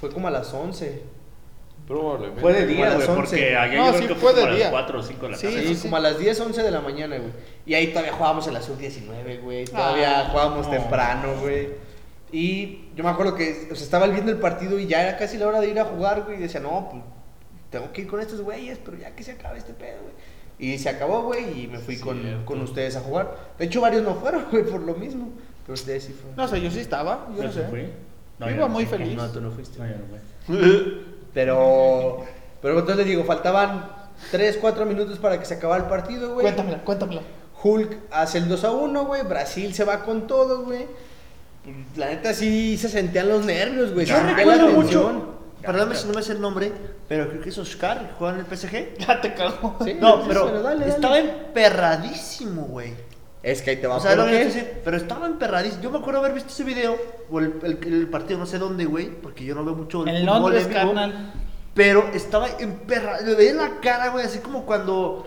Fue como a las 11. Probablemente. Fue de Como a día, las güey, 11. porque allá No, yo sí, creo que fue fue de como a día. las 4 o 5 de la Sí, tarde. Sí, sí, como a las 10, 11 de la mañana, güey. Y ahí todavía jugábamos en la sub-19, güey. Todavía Ah, jugábamos no. temprano, güey. Y yo me acuerdo que o sea, estaba viendo el partido y ya era casi la hora de ir a jugar, güey. Y decía, no, pues tengo que ir con estos güeyes, pero ya que se acabe este pedo, güey. Y se acabó, güey, y me fui con, con ustedes a jugar. De hecho, varios no fueron, güey, por lo mismo. Pero ustedes sí fueron. No sé, yo sí estaba. Yo no ¿Yo sé. fui? Yo yo iba no muy fui. feliz. No, tú no fuiste. No, yo no fui. Pero, pero entonces les digo, faltaban 3, 4 minutos para que se acabara el partido, güey. Cuéntamela, cuéntamela. Hulk hace el 2 a 1, güey. Brasil se va con todo, güey. La neta sí se sentían los nervios, güey. se Yo sentía recuerdo la mucho, perdóname si no me sé el nombre, pero creo que es Oscar, juega en el PSG. Ya te cago. Sí, No, sí, pero, dale, dale. estaba emperradísimo, güey. Es que ahí te va O sea, te decir, pero estaba emperradísimo. Yo me acuerdo haber visto ese video, o el, el- el partido, no sé dónde, güey, porque yo no veo mucho el En Londres, en vivo, carnal. Pero estaba emperrado, le veía la cara, güey, así como cuando...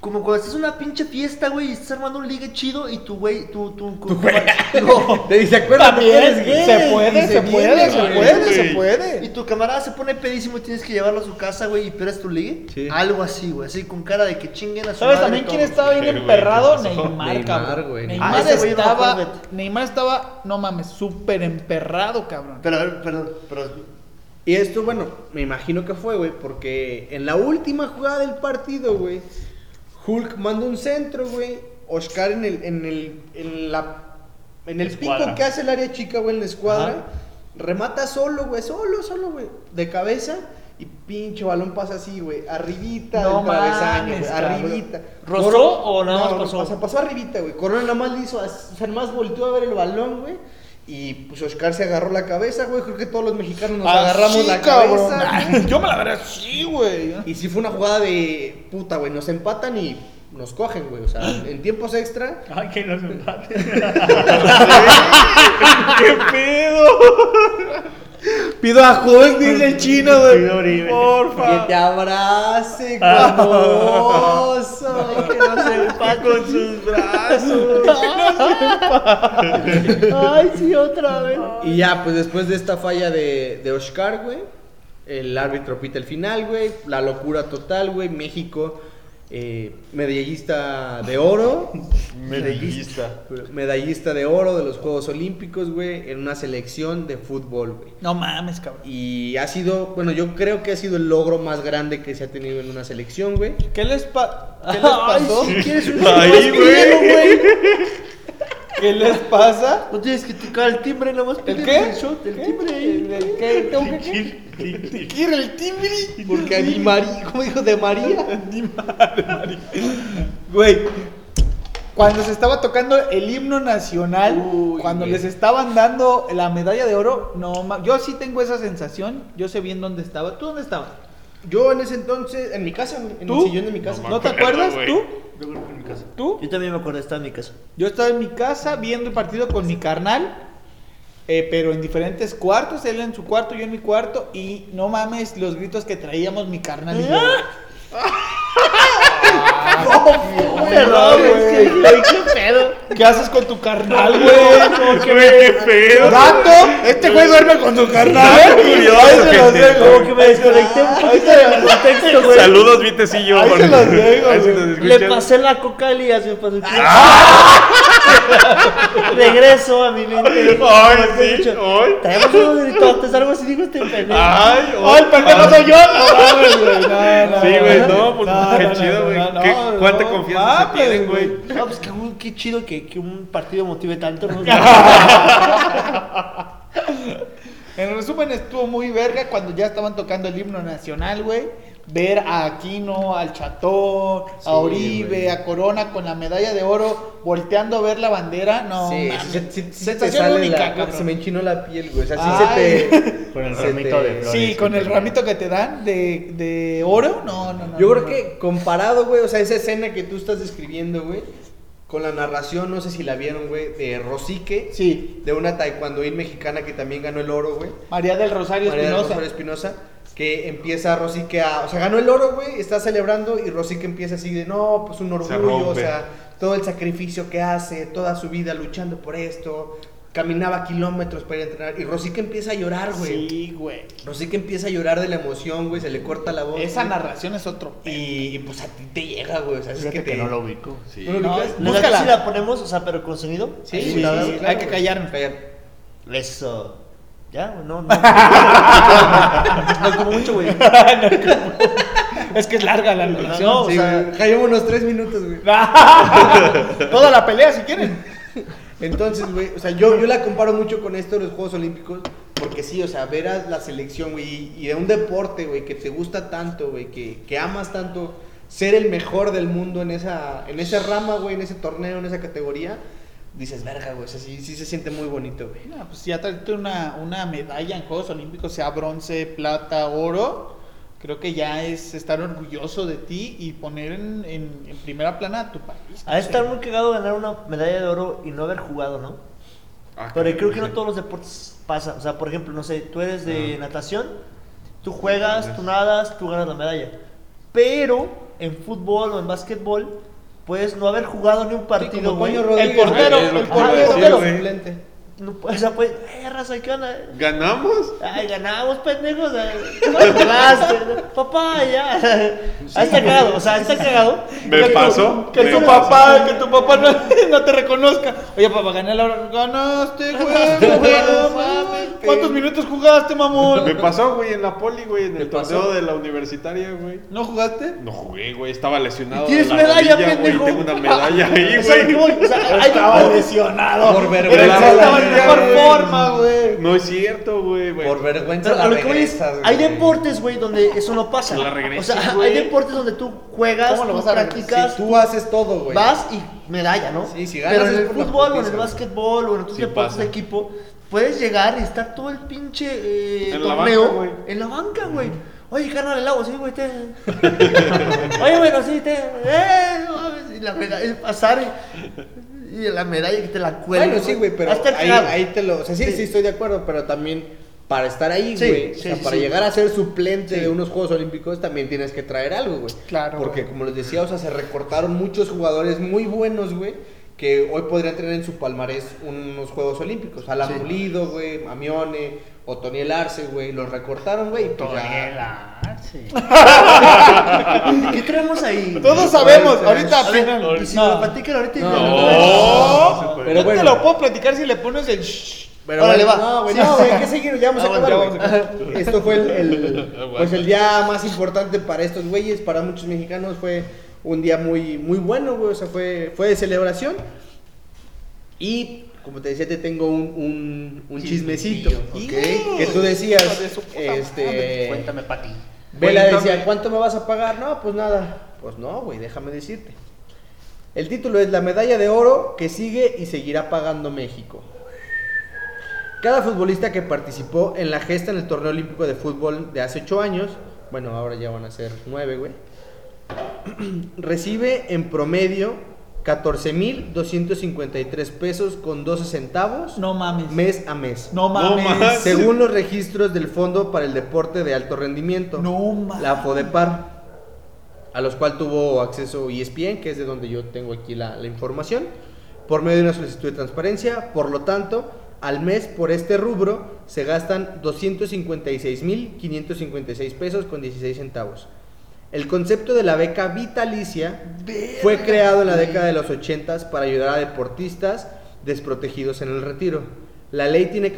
Como cuando estás en una pinche fiesta, güey, y estás armando un ligue chido y tu güey, tu, tu, tu, no, Te dice, acuérdate También, gay. se puede, Y se viene, puede, se puede, se y puede. tu camarada se pone pedísimo y tienes que llevarlo a su casa, güey, y pierdes tu ligue. Sí. Algo así, güey, así con cara de que chinguen a su ¿Sabes madre también quién estaba bien emperrado? Neymar, Neymar, cabrón. güey. Neymar Ah, estaba. Neymar estaba, no mames, súper emperrado, cabrón. Pero, a ver, perdón, pero... Y esto, bueno, me imagino que fue, güey, porque en la última jugada del partido, güey, Hulk manda un centro, güey. Oscar en el, en el, en la, en el Escuadra. pico que hace el área chica, güey, en la escuadra. Ajá. Remata solo, güey, solo, solo, güey, de cabeza. Y pinche balón pasa así, güey, arribita No del travesaño, güey, arribita. ¿Rozó o nada más no, pasó? O sea, pasó arribita, güey. Corona nada más le hizo, o sea, nada más volteó a ver el balón, güey. Y pues Oscar se agarró la cabeza, güey. Creo que todos los mexicanos nos agarramos Así, la cabrón. cabeza. güey. Yo me la agarré así, güey. Y sí fue una jugada de puta, güey. Nos empatan y nos cogen, güey. O sea, en tiempos extra. Ay, que nos empate. ¿Qué pedo? Pido a Hulk, dice el chino, güey. Pido Oribe. Que Porfa. te abrace como oso. que no sepa con sus brazos. Ay, sí, otra vez. Y ya, pues después de esta falla de, de Oscar, güey. El árbitro pita el final, güey. La locura total, güey. México, eh, medallista de oro. Medellista. Medallista de oro de los Juegos Olímpicos, güey. En una selección de fútbol, güey. No mames, cabrón. Y ha sido, bueno, yo creo que ha sido el logro más grande que se ha tenido en una selección, güey. ¿Qué les, pa- ¿Qué les pasó? Ay, si quieres un Ahí, güey. ¿Qué les pasa? No tienes que tocar el timbre, nada más ¿El qué? el shot, el ¿Qué? timbre. ¿El, el qué? ¿Tengo que qué? ¿Te quiere el timbre? Porque a mi María, como dijo de María. Güey, cuando se estaba tocando el himno nacional, Uy, cuando güey. les estaban dando la medalla de oro, no yo sí tengo esa sensación, yo sé bien dónde estaba. ¿Tú dónde estabas? Yo en ese entonces, en mi casa, en ¿Tú? el sillón de mi casa. No ¿No te acuerdas? güey. ¿Tú? Yo creo que en mi casa. ¿Tú? Yo también me acuerdo, estaba en mi casa. Yo estaba en mi casa viendo el partido con mi carnal, eh, pero en diferentes cuartos, él en su cuarto, yo en mi cuarto, y no mames los gritos que traíamos mi carnal y yo. Perdón, güey. qué pedo. ¿Qué haces con tu carnal, güey? Qué pedo. ¡Gato! Este güey duerme con su carnal. curioso, Ahí se los gente. dejo. Como que me desconecté un poquito del contexto, güey. Saludos, Vitecillo. Ahí se los dejo, Le pasé la coca y ya se me pasó el tiempo. Ah. Regreso a mi mente. Ay, sí, hoy. Traemos unos gritotes, algo así digo este pendejo. Ay, ¡Oh, el pendejo soy yo! No güey. No, no. Sí, güey, no, pues No, qué no, chido, no, güey. ¿Cuánta no confianza se mames, tienen, güey? No, pues que, un- qué chido que, que un partido motive tanto. ¿no? En resumen, estuvo muy verga cuando ya estaban tocando el himno nacional, güey. Ver a Aquino, al Chatón, Sí, a Oribe, güey. a Corona con la medalla de oro, volteando a ver la bandera. No, sí, mames. sí, sí, sí, se te Sensación sale única, la- cabrón. se me enchinó la piel, güey. O sea, sí se te... Con el ramito te- de flores. Sí, con el ramito que te dan de, de oro. No, no, no. Yo no, creo no. que comparado, güey, o sea, esa escena que tú estás describiendo, güey, con la narración, no sé si la vieron, güey, de Rosique, Sí, de una taekwondoín mexicana que también ganó el oro, güey. María del Rosario María del Espinosa. Rosario Espinosa, que empieza Rosique a, o sea, ganó el oro, güey, está celebrando y Rosique empieza así de, no, pues un Se orgullo, o sea, todo el sacrificio que hace, toda su vida luchando por esto, caminaba kilómetros para ir a entrenar y Rosique empieza a llorar, güey. Sí, güey. Rosique empieza a llorar de la emoción, güey, se le corta la voz. Esa güey. narración es otro. Y, y, pues a ti te llega, güey, o sea, es que, que te- no lo ubico. Sí. ¿No la ponemos, o sea, pero con sonido? Sí, sí, la sí, sí, claro, hay que callarnos. Callar. Eso. ¿Ya? No, no. no como mucho, güey. Es que es larga la narración. No, o Sí, sea- güey, callémonos tres minutos, güey. Toda la pelea si quieren. Entonces, güey, o sea, yo, yo la comparo mucho con esto de los Juegos Olímpicos, porque sí, o sea, ver a la selección, güey, y, y de un deporte, güey, que te gusta tanto, güey, que, que amas tanto, ser el mejor del mundo en esa, en esa rama, güey, en ese torneo, en esa categoría, dices, verga, güey, o sea, sí, sí se siente muy bonito, güey. No, pues ya traerte una, una medalla en Juegos Olímpicos, sea bronce, plata, oro, creo que ya es estar orgulloso de ti y poner en, en- en primera plana a tu país. Ha de estar muy cagado ganar una medalla de oro y no haber jugado, ¿no? Ah, Pero creo que no todos los deportes pasa. O sea, por ejemplo, no sé, tú eres de natación, tú juegas, tú nadas, tú ganas la medalla. Pero en fútbol o en básquetbol puedes no haber jugado ni un partido, como güey. Rodríguez, El portero, el portero. No, puedes- o sea, pues, eh, raza, ¿qué onda? ¿Ganamos? Ay, ganamos, pendejos. eh. ¿Cuánto ganaste? Papá, ya. Ahí está cagado, o sea, está cagado. Me Que tu- pasó, Que me tu pasó. papá, que tu papá no, no te reconozca. Oye, papá, gané la hora. Ganaste, güey. ¿Cuántos minutos jugaste, mamón? Me pasó, güey, en la poli, güey, en el torneo de la universitaria, güey. ¿No jugaste? No jugué, güey, estaba lesionado. ¿Y tienes medalla, rodilla, güey, pendejo? Tengo una medalla ahí, güey. o sea, deportes- lesionado. Por vergüenza. Mejor forma, güey. No es cierto, güey. güey. Por vergüenza Pero la a lo que voy es, regresas, hay güey. deportes, güey, donde eso no pasa. La o sea, güey. hay deportes donde tú juegas, ¿Cómo lo tú vas a regresar? practicas, Si tú haces todo, güey. vas y medalla, ¿no? Sí, si ganas Pero en es el por la fútbol o en el putiza. básquetbol o en otros Sí deportes pasa. de equipo, puedes llegar y estar todo el pinche eh, En la torneo banca, güey. en la banca, güey. Oye, carnal, el agua, sí, güey, te... Oye, bueno, sí, te... Eh, no mames, y la medalla, es pasar y, y la medalla que te la cuelgan. Bueno, sí, güey, pero ahí, te lo. O sea, sí, Sí. sí, estoy de acuerdo, pero también para estar ahí, güey. sí, o sea, para llegar a ser suplente de unos Juegos Olímpicos también tienes que traer algo, güey. Claro, Porque, como les decía, o sea, se recortaron muchos jugadores muy buenos, güey. Que hoy podrían tener en su palmarés unos Juegos Olímpicos. Alan Sí. Pulido, güey, Mamione, Otoniel Arce, güey. Los recortaron, güey. y Pues ya. ¿Qué traemos ahí? Todos sabemos, Ahorita- apenas. y si No. lo platican ahorita No. Pero bueno. te lo puedo platicar si le pones el shh. Pero Órale, bueno, va. No, güey, Sí, no, güey, hay que seguir, ya vamos Ah, a bueno, acabar, Esto fue el, pues el día más importante para estos güeyes, para muchos mexicanos fue un día muy, muy bueno, güey, o sea, fue, fue de celebración. Y, como te decía, te tengo un, un, un chismecito, Chismecillo, ¿ok? Que tú decías, de madre. este... Cuéntame, Pati. Vela decía, ¿cuánto me vas a pagar? No, pues nada. Pues no, güey, déjame decirte. El título es La medalla de oro que sigue y seguirá pagando México. Cada futbolista que participó en la gesta en el torneo olímpico de fútbol de hace 8 años, bueno, ahora ya van a ser 9, güey, recibe en promedio 14.253 pesos con 12 centavos No mames. mes a mes. No mames. mames. Según los registros del Fondo para el Deporte de Alto Rendimiento, No mames. la FODEPAR, a los cual tuvo acceso ESPN, que es de donde yo tengo aquí la, la información, por medio de una solicitud de transparencia. Por lo tanto, al mes por este rubro se gastan 256.556 pesos con 16 centavos. El concepto de la beca vitalicia fue creado en la década de los 80 para ayudar a deportistas desprotegidos en el retiro. La ley tiene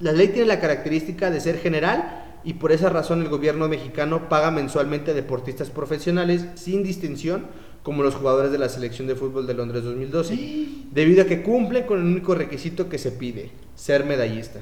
la ley tiene la característica de ser general y por esa razón el gobierno mexicano paga mensualmente a deportistas profesionales sin distinción como los jugadores de la selección de fútbol de Londres 2012, debido a que cumplen con el único requisito que se pide, ser medallista.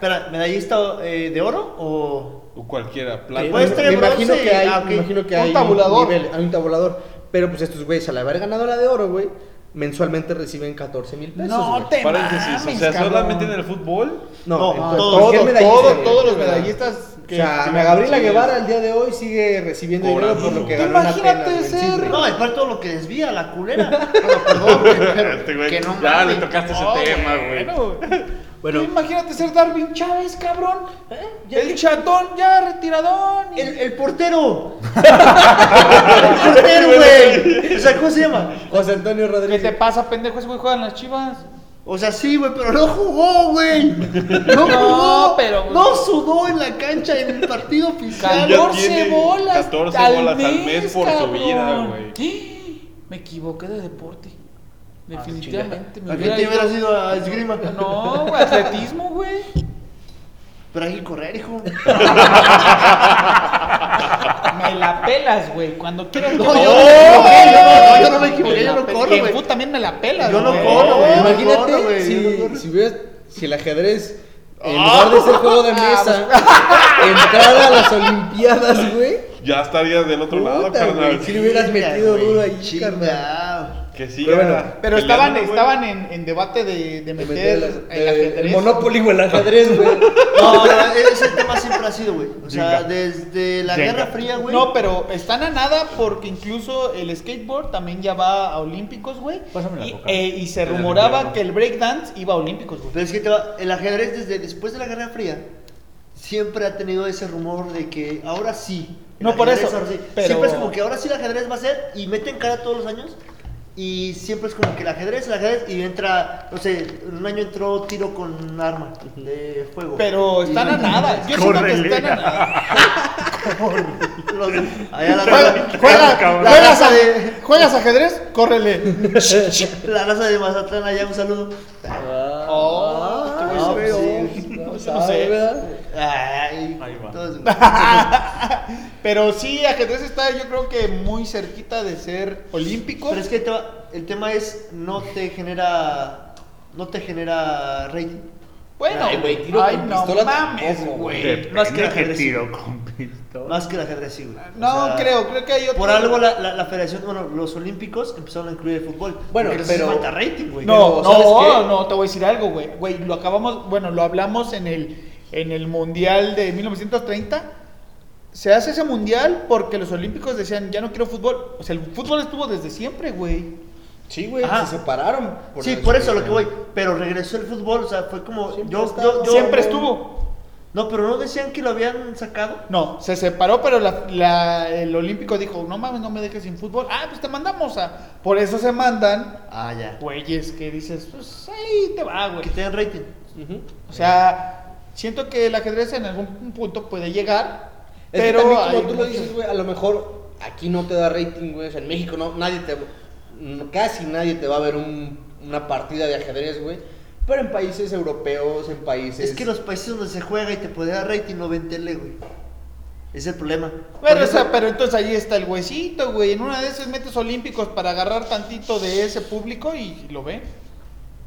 Espera, ¿medallista eh, de oro o...? O cualquiera, Eh, plata. me, me imagino que hay, ah, ok. me imagino que Un hay tabulador. nivel, hay un tabulador. Pero pues estos güeyes al haber ganado la de oro, güey, mensualmente reciben 14 mil pesos. No te Paréntesis, o mames, sea, cabrón. solamente en el fútbol. No, No, en todos, to- Todos, los medallistas O sea, Ana Gabriela Guevara al día de hoy sigue recibiendo dinero por lo que ganó imagínate en ser-. No, aparte todo lo que desvía la culera. Bueno, perdón, güey, pero Este güey, que no ya mames. le tocaste ese tema, güey. Bueno. Imagínate ser Darwin Chávez, cabrón. ¿Eh? El chatón ya retiradón. y- El, el portero. el portero, güey. O sea, ¿cómo se llama? José Antonio ¿Qué Rodríguez. te pasa, pendejo? Ese güey juega en las chivas. O sea, sí, güey, pero no jugó, güey. No No, jugó. pero- No sudó en la cancha en el partido oficial. Ya 14 tiene bolas. 14 al bolas al mes, por su vida, güey. Me equivoqué de deporte. Definitivamente. me ¿A qué hubiera te ido- hubieras ido a esgrima? No, güey, atletismo, güey. Pero hay que correr, hijo. Me la pelas, güey. Cuando quieras. No, yo no me equivoqué, yo no- yo no me equivoqué, yo no corro, güey. también me la pelas, Yo no corro, güey. Imagínate si, si, hubieras- si el ajedrez, en lugar de ser juego de mesa, entrara a las Olimpiadas, güey. Ya estarías del otro lado, carnal. si le hubieras metido duro ahí, carnal. Que sí, Pero bueno, Pero estaban, estaban en, en debate de, de De meter el el, ajedrez. el Monopoly o el ajedrez, güey. No, pero ese tema siempre ha sido, güey. O sea, Venga. desde la Venga. Guerra Fría, güey. No, pero están a nada porque incluso el skateboard también ya va a Olímpicos, güey. Pásame la Y, eh, y se rumoraba que el breakdance iba a Olímpicos, güey. Pero es que te va- el ajedrez desde después de la Guerra Fría siempre ha tenido ese rumor de que ahora sí. No, por eso, ahora sí. pero- Siempre es como que ahora sí el ajedrez va a ser y meten cara todos los años. Y siempre es como que el ajedrez, el ajedrez, y entra, no sé, en un año entró tiro con arma de fuego. Pero están Y- a nada. Yo siento que están a nada. Los- allá la, Juega- juegas, a- ¿Juegas ajedrez? Córrele. la raza de Mazatlán, allá un saludo. Oh, Ah, a pero, decir. no No sé. ¿verdad? Ay, Ahí va. todos- Pero sí, ajedrez está yo creo que muy cerquita de ser olímpico. Pero es que el tema, el tema es no te genera no te genera rating. Bueno, Ay, güey, tiro ay, con no pistola mames, tampoco, güey. Más que el ajedrez. tiro con pistola. Más que el ajedrez, sí, güey. No O sea, creo, creo que hay otro. Por algo la, la, la federación, bueno, los olímpicos empezaron a incluir el fútbol. Bueno, pero- falta rating, güey. No, Pero, ¿sabes no, qué? no, te voy a decir algo, güey. Güey, lo acabamos, bueno, lo hablamos en el, en el Mundial de 1930. Se hace ese Mundial porque los olímpicos decían, ya no quiero fútbol. O sea, el fútbol estuvo desde siempre, güey. Sí, güey, Ajá. se separaron. sí, por eso lo que voy. Pero regresó el fútbol, o sea, fue como. Siempre Yo, está- yo, yo- Siempre estuvo. No, pero no decían que lo habían sacado. No, se separó, pero la- la- el olímpico dijo, no mames, no me dejes sin fútbol. Ah, pues te mandamos a... Por eso se mandan Ah, ya. güeyes que dices, pues ahí te va, güey. Que tengan rating. O sea, siento que el ajedrez en algún punto puede llegar, Es que pero también, como tú lo dices, güey, a lo mejor aquí no te da rating, güey. O sea, en México no, nadie te. Casi nadie te va a ver un- una partida de ajedrez, güey. Pero en países europeos, en países. Es que los países donde se juega y te puede dar rating no ven tele, güey. Es el problema. Pero, Por o sea, pero entonces ahí está el huesito, güey. En una de esas metes olímpicos para agarrar tantito de ese público y lo ven.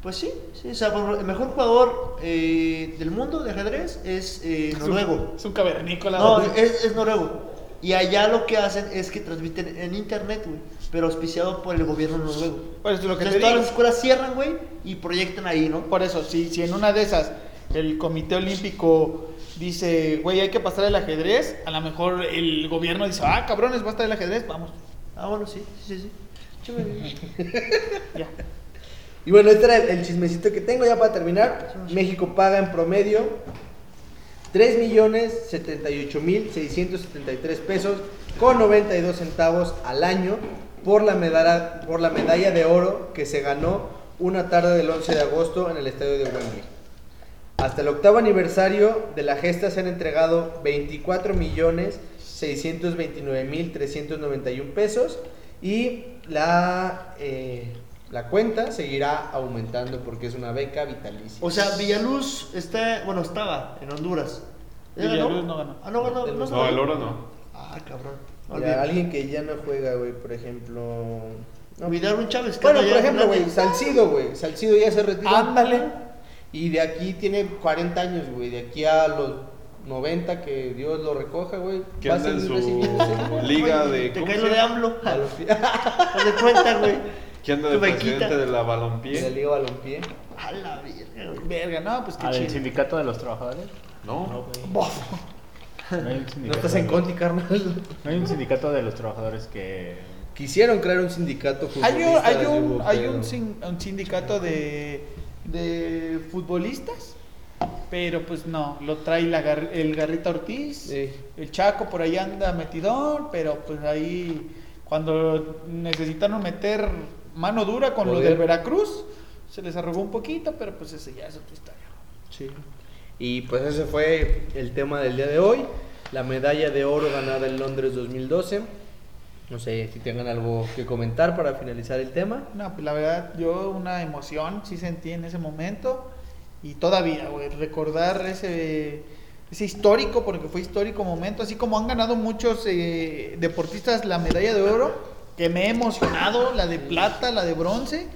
Pues sí, sí, o sea, el mejor jugador eh, del mundo de ajedrez es eh, noruego. Es un cavernícola. No, es, es noruego. Y allá lo que hacen es que transmiten en internet, güey, pero auspiciado por el gobierno noruego. Pues es lo que te Entonces todas digo. las escuelas cierran, güey, y proyectan ahí, ¿no? Por eso, si, si en una de esas el Comité Olímpico dice, güey, hay que pasar el ajedrez, a lo mejor el gobierno dice, ah, cabrones, va a estar el ajedrez, vamos. Ah, bueno, sí, sí, sí. Chévere. Ya. Y bueno, este era el, chismecito que tengo ya para terminar. México paga en promedio 3.078.673 pesos con 92 centavos al año por la, medalla, por la medalla de oro que se ganó una tarde del 11 de agosto en el estadio de Wembley. Hasta el octavo aniversario de la gesta se han entregado 24.629.391 pesos y la, eh, la cuenta seguirá aumentando porque es una beca vitalicia. O sea, Villaluz está, bueno, estaba en Honduras. ¿Ya Villaluz ganó? no ganó. Ah, no ganó. No, No, No, el oro no. Ah, cabrón. Ya, alguien que ya no juega, güey, por ejemplo. no. Darwin Chávez. que Bueno, por ejemplo, güey. Salcido, güey. Salcido ya se retiró. Ándale. Y de aquí tiene 40 años, güey. De aquí a los 90, que Dios lo recoja, güey. Que va a anda en su liga de. Te ¿Cómo cae lo de? AMLO. A los de cuenta, güey. Que anda de presidente de la de la balompié. Liga Balompié. A la verga, no, pues qué ¿Al chido. sindicato de los trabajadores? No. Bof. No hay un No sindicato, estás en Conti, carnal. no hay un sindicato de los trabajadores que. Quisieron crear un sindicato Hay un, futbolista, hay un, hay un, sin- un sindicato de, de futbolistas, pero pues no, lo trae la gar- el Garrita Ortiz, Sí. el Chaco por ahí anda metidón, pero pues ahí cuando necesitaron meter mano dura con lo Poder. del Veracruz, se les arrugó un poquito, pero pues ese ya es otra historia. Sí. Y pues ese fue el tema del día de hoy. La medalla de oro ganada en Londres 2012. No sé si tengan algo que comentar para finalizar el tema. No, pues la verdad, yo una emoción sí sentí en ese momento. Y todavía, güey, recordar ese, ese histórico, porque fue histórico momento, así como han ganado muchos eh, deportistas la medalla de oro, que me he emocionado, la de plata, la de bronce,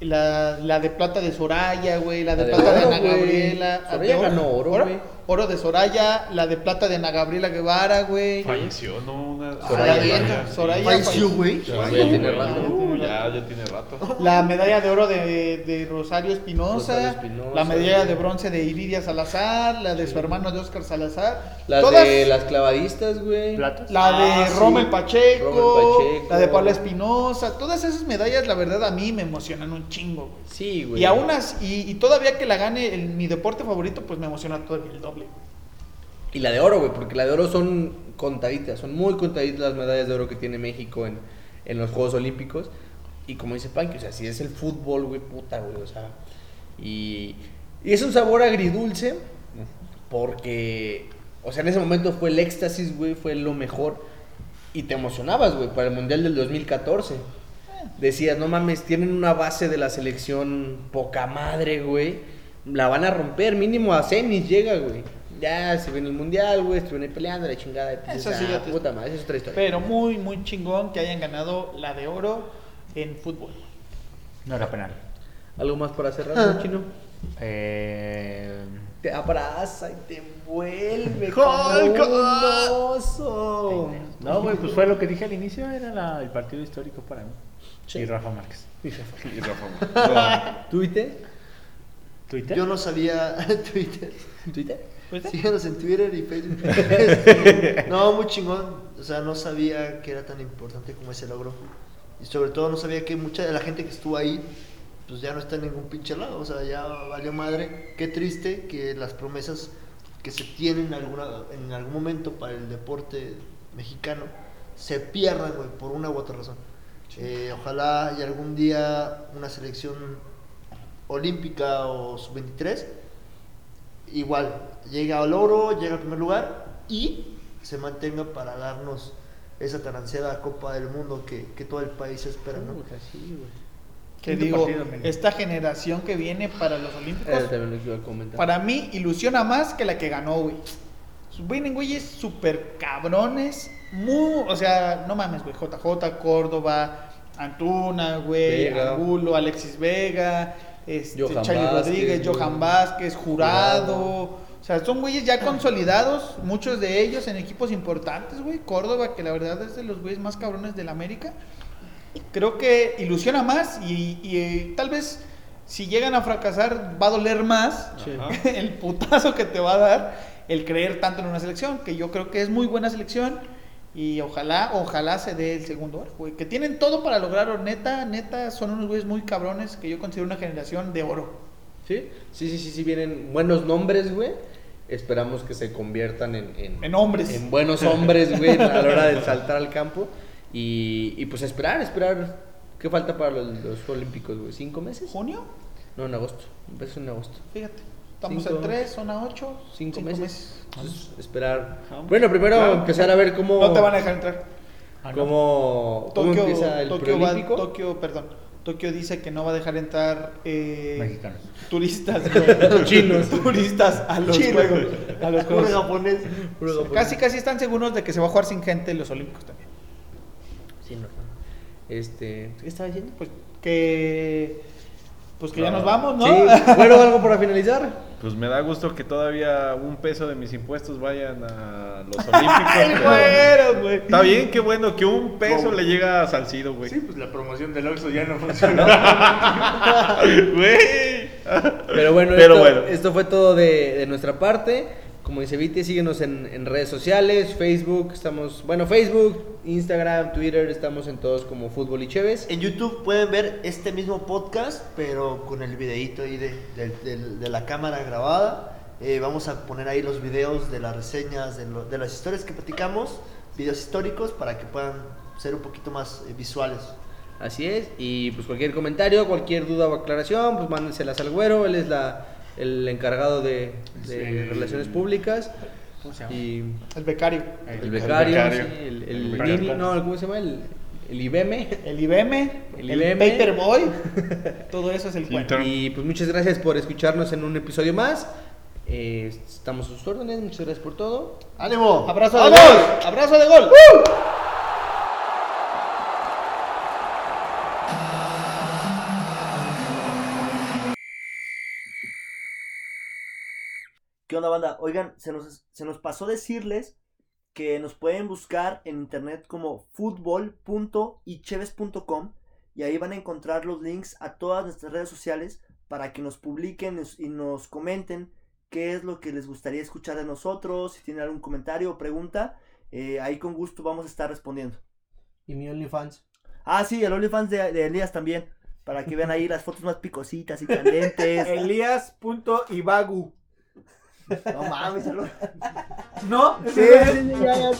la, la de plata de Soraya, güey, la de La de plata de oro, Ana. Gabriela. Soraya de ganó oro, güey. Oro de Soraya, la de plata de Ana Gabriela Guevara, güey. Falleció, ¿no? Una... Soraya. Soraya, Soraya Falleció, falleció. güey. Ya tiene rato. Uh, ya, ya tiene rato. La medalla de oro de, de Rosario Espinosa, Rosario Espinosa, la medalla de bronce de Iridia Salazar, la de su hermano de Oscar Salazar, Las todas, de las clavadistas, güey. La de Ah, sí. Pacheco, Rommel Pacheco. la de Paula Espinosa, todas esas medallas la verdad a mí me emocionan un chingo. güey. Sí, güey. Y aún así, y, y todavía que la gane el- mi deporte favorito, pues me emociona todavía el doble. Güey. Y la de oro, güey, porque la de oro son contaditas, son muy contaditas las medallas de oro que tiene México en, en los Juegos Olímpicos. Y como dice Panky, o sea, si es el fútbol, güey, puta, güey, o sea. Y, y es un sabor agridulce, porque, o sea, en ese momento fue el éxtasis, güey, fue lo mejor. Y te emocionabas, güey, para el Mundial del 2014. Decías, no mames, tienen una base de la selección poca madre, güey. La van a romper, mínimo a semis llega, güey. Ya se viene el mundial, güey, estuvieron ahí peleando, la chingada. y Eso dices, sí, ah, ya te- puta madre, esa es otra historia. Pero muy, muy chingón que hayan ganado la de oro en fútbol. No era penal. ¿Algo más para cerrar, ¿no, chino? Eh, Te abraza y te envuelve como un ah. oso. no, güey, pues fue lo que dije al inicio, era la- el partido histórico para mí. Sí. Y Rafa Márquez. Jefe. Y Rafa, ¿Twitter? ¿Twitter? Yo no sabía Twitter. ¿Twitter? Síganos en Twitter y Facebook. No, muy chingón. O sea, no sabía que era tan importante como ese logro. Y sobre todo no sabía que mucha de la gente que estuvo ahí, pues ya no está en ningún pinche lado. O sea, ya valió madre. Qué triste que las promesas que se tienen alguna, en algún momento para el deporte mexicano se pierdan, güey, por una u otra razón. Eh, ojalá y algún día una selección olímpica o sub-23 igual llega al oro, llega al primer lugar y se mantenga para darnos esa tan ansiada Copa del Mundo que, que todo el país espera, ¿no? Puta, sí, güey. Que digo, partido, esta generación que viene para los Olímpicos, comentar. para mí ilusiona más que la que ganó, güey. Vienen güeyes súper cabrones, muy, o sea, no mames, güey, JJ, Córdoba, Antuna, güey. Angulo, Alexis Vega, este, Johan Charlie Vázquez, Rodríguez. Johan Vázquez, Jurado. Jurado. O sea, son güeyes ya consolidados, muchos de ellos en equipos importantes, güey. Córdoba, que la verdad es de los güeyes más cabrones del América. Creo que ilusiona más y, y, eh, tal vez si llegan a fracasar va a doler más Sí. El putazo que te va a dar el creer tanto en una selección, que yo creo que es muy buena selección y ojalá, ojalá se dé el segundo oro, güey. Que tienen todo para lograrlo, neta, neta, son unos güeyes muy cabrones que yo considero una generación de oro. ¿Sí? Sí, sí, sí, sí, vienen buenos nombres, güey. Esperamos que se conviertan en, en, En hombres. en buenos hombres, güey, a la hora de saltar al campo. Y, y pues esperar, esperar. ¿Qué falta para los, los Olímpicos, güey? ¿Cinco meses? ¿Junio? No, en agosto. Empieza en agosto. Fíjate. Estamos Cinco- en 3, zona 8. Cinco, meses. Esperar. Vamos. Bueno, primero Claro. empezar a ver cómo. No te van a dejar entrar. Ah, ¿no? cómo, cómo Tokio, empieza el Tokio, va-. Tokio, perdón. Tokio dice que no va a dejar entrar eh, Mexicanos. turistas. Chinos. turistas a los Chinos. juegos. A los Puro juegos. japonés. Puro japonés. Casi, casi están seguros de que se va a jugar sin gente en los Olímpicos también. Sí, no. Este, ¿qué estaba diciendo? Pues que. Pues que ya No. nos vamos, ¿no? Sí, bueno, algo para finalizar. Pues me da gusto que todavía un peso de mis impuestos vayan a los olímpicos. Ay, pero- güey. Está bien, qué bueno que un peso le llega a Salcido, güey. Sí, pues la promoción del Oxxo ya no funcionó. Güey. Pero bueno, Pero esto, bueno. esto fue todo de, de nuestra parte. Como dice Vite, síguenos en, en redes sociales, Facebook, estamos, bueno, Facebook, Instagram, Twitter, estamos en todos como Fútbol y Chévez. En YouTube pueden ver este mismo podcast, pero con el videíto ahí de, de- de- de la cámara grabada. Eh, vamos a poner ahí los videos de las reseñas, de, lo- de las historias que platicamos, videos históricos para que puedan ser un poquito más eh, visuales. Así es, y pues cualquier comentario, cualquier duda o aclaración, pues mándenselas al güero, él es la, el encargado de, de relaciones públicas. ¿Cómo se llama? Y El becario. el becario, becario. sí, el, el, El becario. Nini, no, ¿cómo se llama? El, el IBM. El IBM. El El, IBM. Paperboy. Todo eso es el cuento. Y pues muchas gracias por escucharnos en un episodio más. Eh, estamos a sus órdenes, muchas gracias por todo. ¡Ánimo! Abrazo de ¡Vamos! gol. Abrazo de gol. ¿Qué onda, banda? Oigan, se nos, se nos pasó decirles que nos pueden buscar en internet como futbol.icheves.com y ahí van a encontrar los links a todas nuestras redes sociales para que nos publiquen y nos comenten qué es lo que les gustaría escuchar de nosotros, si tienen algún comentario o pregunta, eh, ahí con gusto vamos a estar respondiendo. Y mi OnlyFans. Ah, sí, el OnlyFans de, de Elías también, para que vean ahí las fotos más picositas y candentes. Elías.ibagu. no mames, ¿No? Sí, sí, sí, ya, ya,